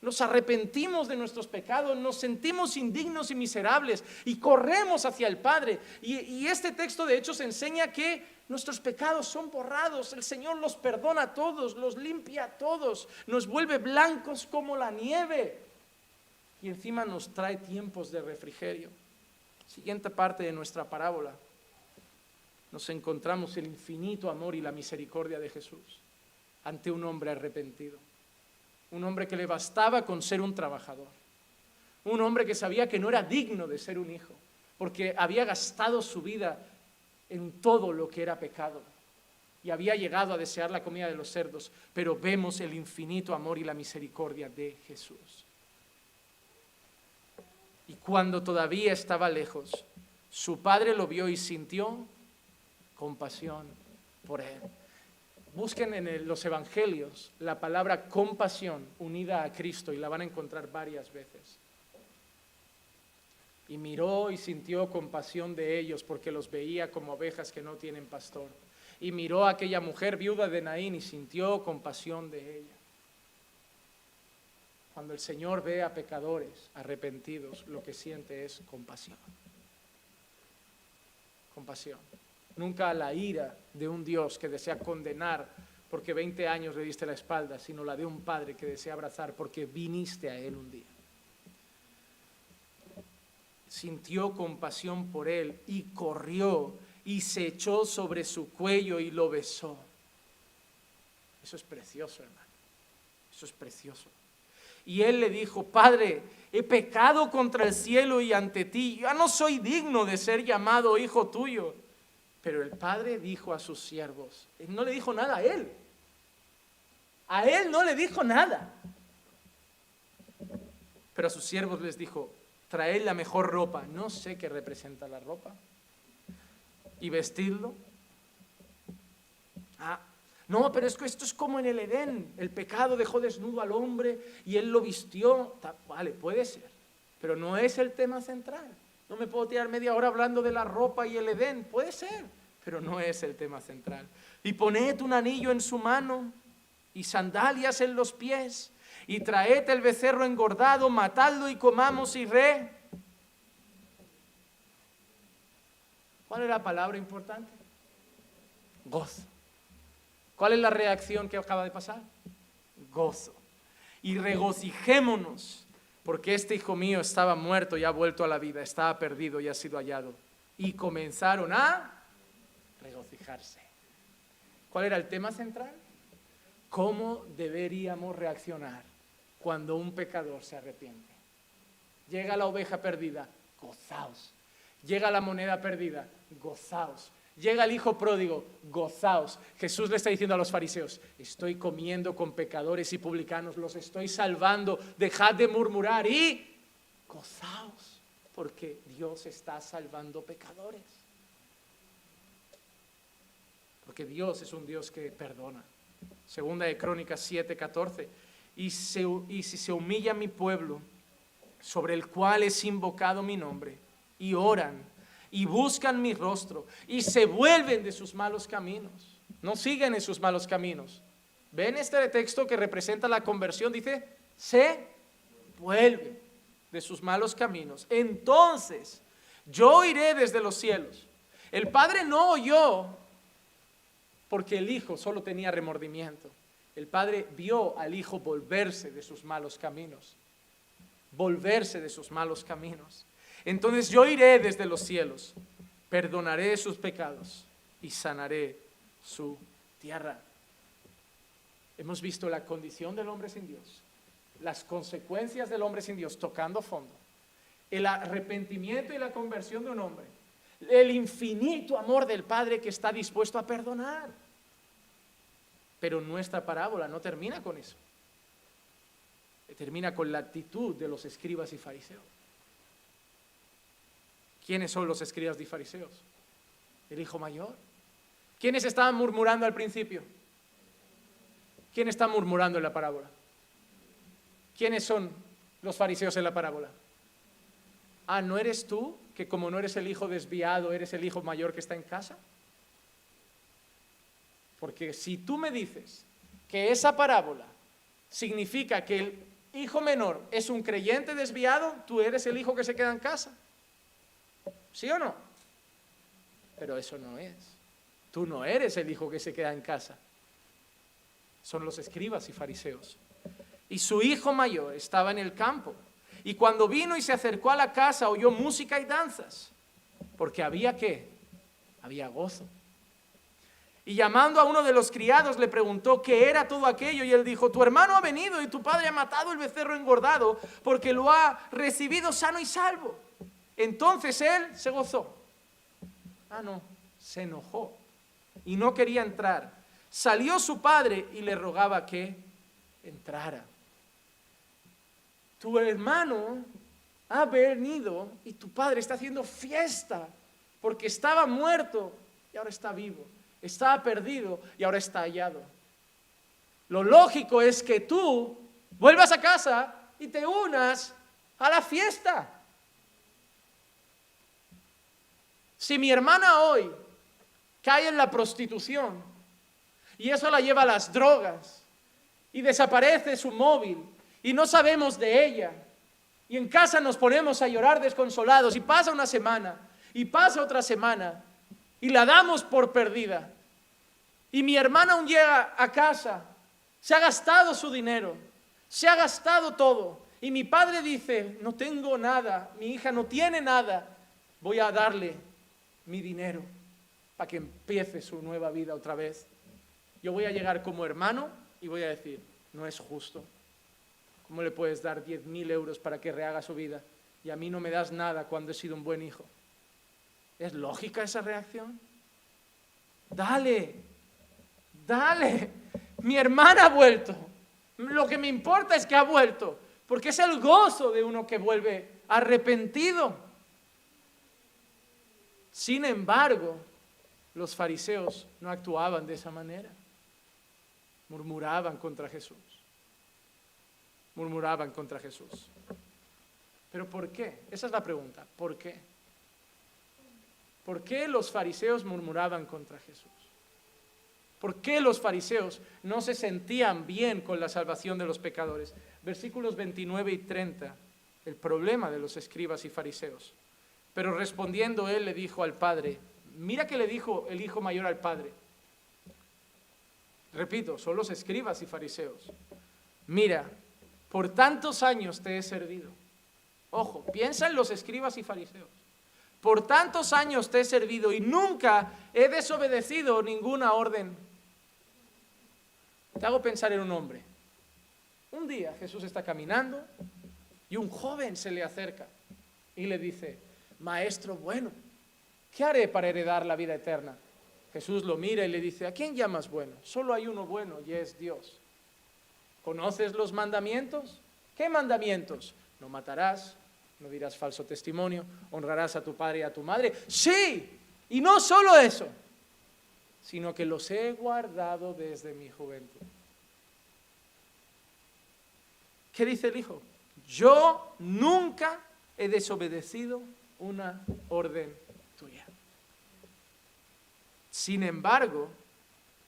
Nos arrepentimos de nuestros pecados, nos sentimos indignos y miserables y corremos hacia el Padre. Y, este texto de Hechos enseña que nuestros pecados son borrados, el Señor los perdona a todos, los limpia a todos, nos vuelve blancos como la nieve y encima nos trae tiempos de refrigerio. Siguiente parte de nuestra parábola, nos encontramos el infinito amor y la misericordia de Jesús ante un hombre arrepentido un hombre que le bastaba con ser un trabajador, un hombre que sabía que no era digno de ser un hijo, porque había gastado su vida en todo lo que era pecado y había llegado a desear la comida de los cerdos, pero vemos el infinito amor y la misericordia de Jesús. Y cuando todavía estaba lejos, su padre lo vio y sintió compasión por él. Busquen en los evangelios la palabra compasión unida a Cristo y la van a encontrar varias veces. Y miró y sintió compasión de ellos porque los veía como ovejas que no tienen pastor. Y miró a aquella mujer viuda de Naín y sintió compasión de ella. Cuando el Señor ve a pecadores arrepentidos, lo que siente es compasión. Compasión nunca a la ira de un Dios que desea condenar porque 20 años le diste la espalda, sino la de un Padre que desea abrazar porque viniste a Él un día. Sintió compasión por Él y corrió y se echó sobre su cuello y lo besó. Eso es precioso, hermano. Eso es precioso. Y él le dijo, Padre, he pecado contra el cielo y ante ti. Ya no soy digno de ser llamado hijo tuyo. Pero el padre dijo a sus siervos, no le dijo nada a él. A él no le dijo nada. Pero a sus siervos les dijo, traed la mejor ropa, no sé qué representa la ropa, y vestidlo. Ah, no, pero es que esto es como en el Edén, el pecado dejó desnudo al hombre y él lo vistió. Vale, puede ser, pero no es el tema central. No me puedo tirar media hora hablando de la ropa y el Edén. Puede ser, pero no es el tema central. Y poned un anillo en su mano y sandalias en los pies y traed el becerro engordado, matadlo y comamos y re. ¿Cuál es la palabra importante? Gozo. ¿Cuál es la reacción que acaba de pasar? Gozo. Y regocijémonos porque este hijo mío estaba muerto y ha vuelto a la vida, estaba perdido y ha sido hallado. Y comenzaron a regocijarse. ¿Cuál era el tema central? ¿Cómo deberíamos reaccionar cuando un pecador se arrepiente? Llega la oveja perdida, gozaos. Llega la moneda perdida, gozaos. Llega el hijo pródigo, gozaos. Jesús le está diciendo a los fariseos, estoy comiendo con pecadores y publicanos, los estoy salvando, dejad de murmurar y gozaos, porque Dios está salvando pecadores. Porque Dios es un Dios que perdona. Segunda de Crónicas 7, 14. Y, y si se humilla mi pueblo, sobre el cual es invocado mi nombre, y oran y buscan mi rostro y se vuelven de sus malos caminos. No siguen en sus malos caminos. ¿Ven este texto que representa la conversión? Dice, se vuelven de sus malos caminos. Entonces, yo iré desde los cielos. El Padre no oyó porque el hijo solo tenía remordimiento. El padre vio al hijo volverse de sus malos caminos, volverse de sus malos caminos. Entonces yo iré desde los cielos, perdonaré sus pecados y sanaré su tierra. Hemos visto la condición del hombre sin Dios, las consecuencias del hombre sin Dios tocando fondo, el arrepentimiento y la conversión de un hombre, el infinito amor del Padre que está dispuesto a perdonar. Pero nuestra parábola no termina con eso. Termina con la actitud de los escribas y fariseos. ¿Quiénes son los escribas y fariseos? El hijo mayor. ¿Quiénes estaban murmurando al principio? ¿Quién está murmurando en la parábola? ¿Quiénes son los fariseos en la parábola? Ah, ¿no eres tú que como no eres el hijo desviado, eres el hijo mayor que está en casa? Porque si tú me dices que esa parábola significa que el hijo menor es un creyente desviado, tú eres el hijo que se queda en casa. ¿Sí o no? Pero eso no es. Tú no eres el hijo que se queda en casa. Son los escribas y fariseos. Y su hijo mayor estaba en el campo. Y cuando vino y se acercó a la casa, oyó música y danzas. Porque había qué? Había gozo. Y llamando a uno de los criados le preguntó qué era todo aquello y él dijo, tu hermano ha venido y tu padre ha matado el becerro engordado porque lo ha recibido sano y salvo. Entonces él se gozó. Ah, no, se enojó y no quería entrar. Salió su padre y le rogaba que entrara. Tu hermano ha venido y tu padre está haciendo fiesta porque estaba muerto y ahora está vivo estaba perdido y ahora está hallado. Lo lógico es que tú vuelvas a casa y te unas a la fiesta. Si mi hermana hoy cae en la prostitución y eso la lleva a las drogas y desaparece su móvil y no sabemos de ella y en casa nos ponemos a llorar desconsolados y pasa una semana y pasa otra semana y la damos por perdida. Y mi hermana aún llega a casa, se ha gastado su dinero, se ha gastado todo. Y mi padre dice, no tengo nada, mi hija no tiene nada, voy a darle mi dinero para que empiece su nueva vida otra vez. Yo voy a llegar como hermano y voy a decir, no es justo. ¿Cómo le puedes dar 10 mil euros para que rehaga su vida? Y a mí no me das nada cuando he sido un buen hijo. ¿Es lógica esa reacción? Dale, dale, mi hermana ha vuelto. Lo que me importa es que ha vuelto, porque es el gozo de uno que vuelve arrepentido. Sin embargo, los fariseos no actuaban de esa manera. Murmuraban contra Jesús. Murmuraban contra Jesús. ¿Pero por qué? Esa es la pregunta. ¿Por qué? ¿Por qué los fariseos murmuraban contra Jesús? ¿Por qué los fariseos no se sentían bien con la salvación de los pecadores? Versículos 29 y 30, el problema de los escribas y fariseos. Pero respondiendo él le dijo al padre, mira que le dijo el hijo mayor al padre. Repito, son los escribas y fariseos. Mira, por tantos años te he servido. Ojo, piensa en los escribas y fariseos. Por tantos años te he servido y nunca he desobedecido ninguna orden. Te hago pensar en un hombre. Un día Jesús está caminando y un joven se le acerca y le dice, Maestro bueno, ¿qué haré para heredar la vida eterna? Jesús lo mira y le dice, ¿a quién llamas bueno? Solo hay uno bueno y es Dios. ¿Conoces los mandamientos? ¿Qué mandamientos? No matarás, no dirás falso testimonio, honrarás a tu padre y a tu madre. Sí, y no solo eso, sino que los he guardado desde mi juventud. ¿Qué dice el hijo? Yo nunca he desobedecido una orden tuya. Sin embargo,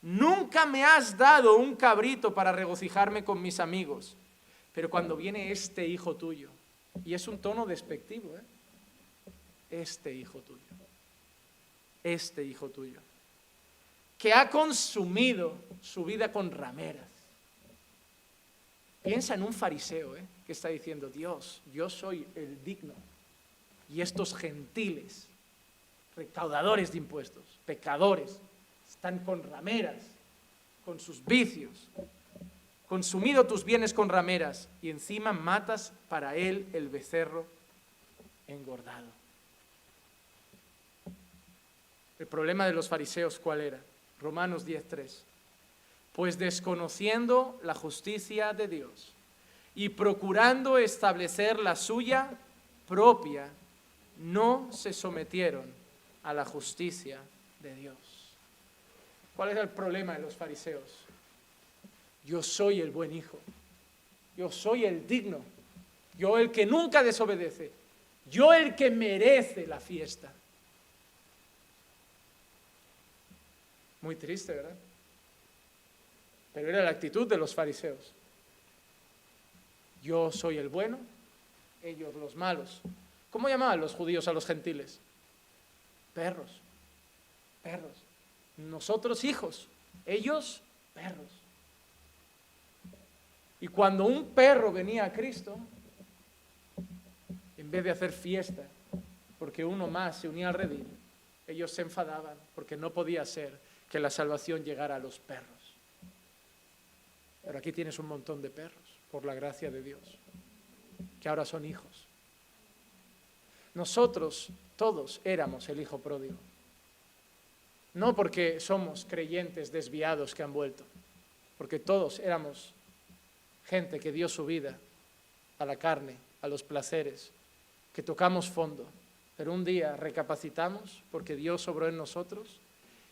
nunca me has dado un cabrito para regocijarme con mis amigos. Pero cuando viene este hijo tuyo, y es un tono despectivo, ¿eh? Este hijo tuyo. Este hijo tuyo. que ha consumido su vida con rameras. Piensa en un fariseo ¿eh? que está diciendo, Dios, yo soy el digno. Y estos gentiles, recaudadores de impuestos, pecadores, están con rameras, con sus vicios, consumido tus bienes con rameras y encima matas para él el becerro engordado. El problema de los fariseos, ¿cuál era? Romanos 10.3. Pues desconociendo la justicia de Dios y procurando establecer la suya propia, no se sometieron a la justicia de Dios. ¿Cuál es el problema de los fariseos? Yo soy el buen hijo, yo soy el digno, yo el que nunca desobedece, yo el que merece la fiesta. Muy triste, ¿verdad? Pero era la actitud de los fariseos. Yo soy el bueno, ellos los malos. ¿Cómo llamaban los judíos a los gentiles? Perros, perros. Nosotros hijos, ellos perros. Y cuando un perro venía a Cristo, en vez de hacer fiesta, porque uno más se unía al redil, ellos se enfadaban porque no podía ser que la salvación llegara a los perros. Pero aquí tienes un montón de perros, por la gracia de Dios, que ahora son hijos. Nosotros todos éramos el hijo pródigo. No porque somos creyentes desviados que han vuelto, porque todos éramos gente que dio su vida a la carne, a los placeres, que tocamos fondo, pero un día recapacitamos porque Dios sobró en nosotros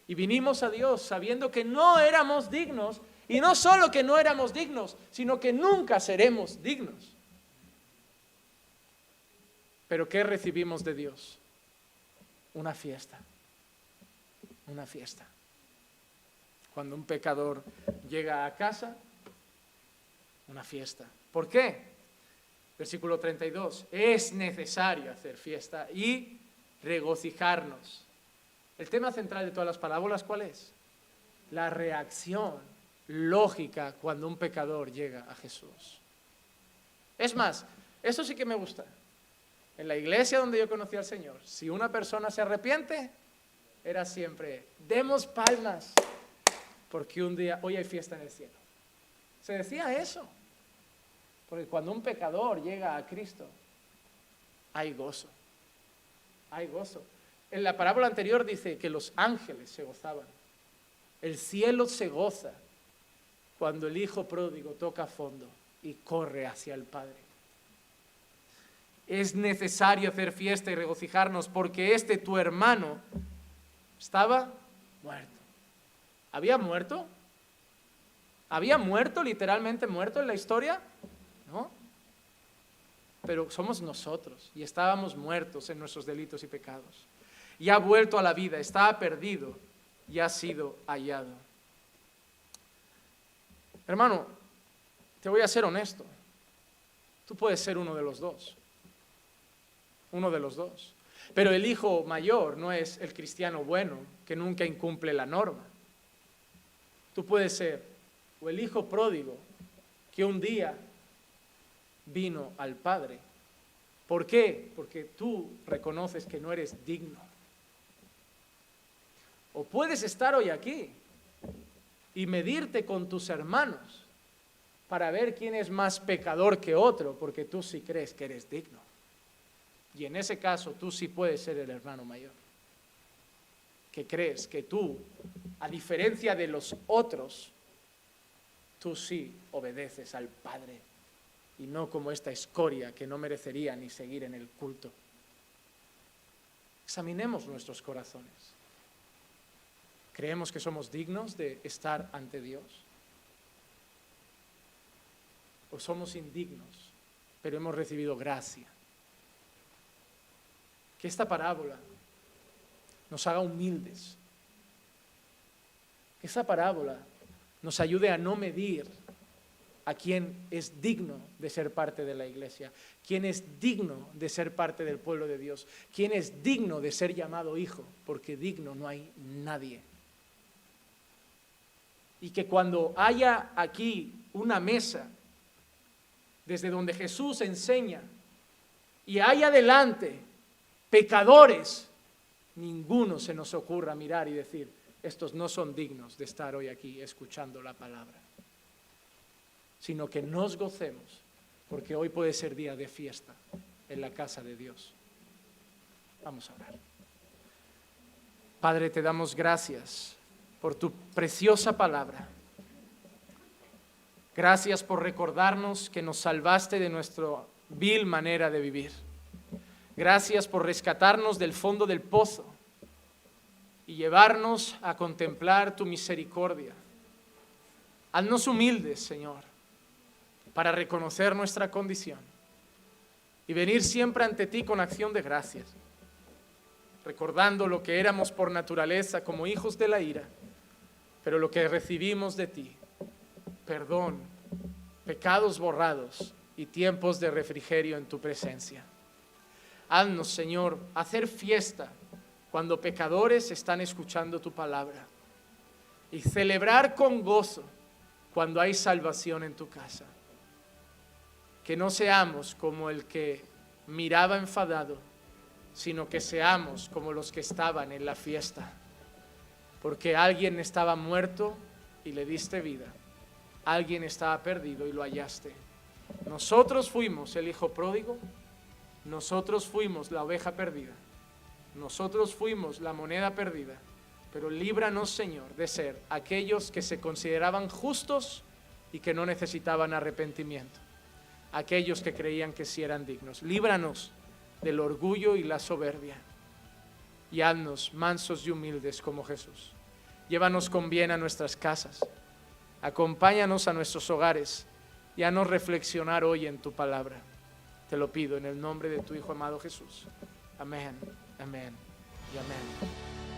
y vinimos a Dios sabiendo que no éramos dignos y no solo que no éramos dignos, sino que nunca seremos dignos. Pero ¿qué recibimos de Dios? Una fiesta, una fiesta. Cuando un pecador llega a casa, una fiesta. ¿Por qué? Versículo 32, es necesario hacer fiesta y regocijarnos. El tema central de todas las parábolas, ¿cuál es? La reacción lógica cuando un pecador llega a Jesús. Es más, eso sí que me gusta. En la iglesia donde yo conocí al Señor, si una persona se arrepiente, era siempre, demos palmas, porque un día, hoy hay fiesta en el cielo. Se decía eso. Porque cuando un pecador llega a Cristo, hay gozo. Hay gozo. En la parábola anterior dice que los ángeles se gozaban. El cielo se goza cuando el hijo pródigo toca fondo y corre hacia el Padre. Es necesario hacer fiesta y regocijarnos porque este tu hermano estaba muerto. ¿Había muerto? ¿Había muerto, literalmente muerto en la historia? ¿no? Pero somos nosotros y estábamos muertos en nuestros delitos y pecados. Y ha vuelto a la vida, estaba perdido y ha sido hallado. Hermano, te voy a ser honesto. Tú puedes ser uno de los dos. Uno de los dos. Pero el hijo mayor no es el cristiano bueno que nunca incumple la norma. Tú puedes ser o el hijo pródigo que un día vino al Padre. ¿Por qué? Porque tú reconoces que no eres digno. O puedes estar hoy aquí y medirte con tus hermanos para ver quién es más pecador que otro, porque tú sí crees que eres digno. Y en ese caso tú sí puedes ser el hermano mayor, que crees que tú, a diferencia de los otros, tú sí obedeces al Padre y no como esta escoria que no merecería ni seguir en el culto. Examinemos nuestros corazones. ¿Creemos que somos dignos de estar ante Dios? ¿O somos indignos, pero hemos recibido gracia? Que esta parábola nos haga humildes. Que esta parábola nos ayude a no medir a quien es digno de ser parte de la iglesia, quien es digno de ser parte del pueblo de Dios, quien es digno de ser llamado hijo, porque digno no hay nadie. Y que cuando haya aquí una mesa desde donde Jesús enseña y hay adelante pecadores, ninguno se nos ocurra mirar y decir, estos no son dignos de estar hoy aquí escuchando la palabra, sino que nos gocemos, porque hoy puede ser día de fiesta en la casa de Dios. Vamos a orar. Padre, te damos gracias por tu preciosa palabra. Gracias por recordarnos que nos salvaste de nuestra vil manera de vivir. Gracias por rescatarnos del fondo del pozo y llevarnos a contemplar tu misericordia. Haznos humildes, Señor, para reconocer nuestra condición y venir siempre ante ti con acción de gracias, recordando lo que éramos por naturaleza como hijos de la ira, pero lo que recibimos de ti, perdón, pecados borrados y tiempos de refrigerio en tu presencia. Haznos, Señor, hacer fiesta cuando pecadores están escuchando tu palabra y celebrar con gozo cuando hay salvación en tu casa. Que no seamos como el que miraba enfadado, sino que seamos como los que estaban en la fiesta, porque alguien estaba muerto y le diste vida, alguien estaba perdido y lo hallaste. Nosotros fuimos el hijo pródigo, nosotros fuimos la oveja perdida. Nosotros fuimos la moneda perdida, pero líbranos, Señor, de ser aquellos que se consideraban justos y que no necesitaban arrepentimiento, aquellos que creían que sí eran dignos. Líbranos del orgullo y la soberbia y haznos mansos y humildes como Jesús. Llévanos con bien a nuestras casas, acompáñanos a nuestros hogares y a nos reflexionar hoy en tu palabra. Te lo pido en el nombre de tu Hijo amado Jesús. Amén. Amén y amén.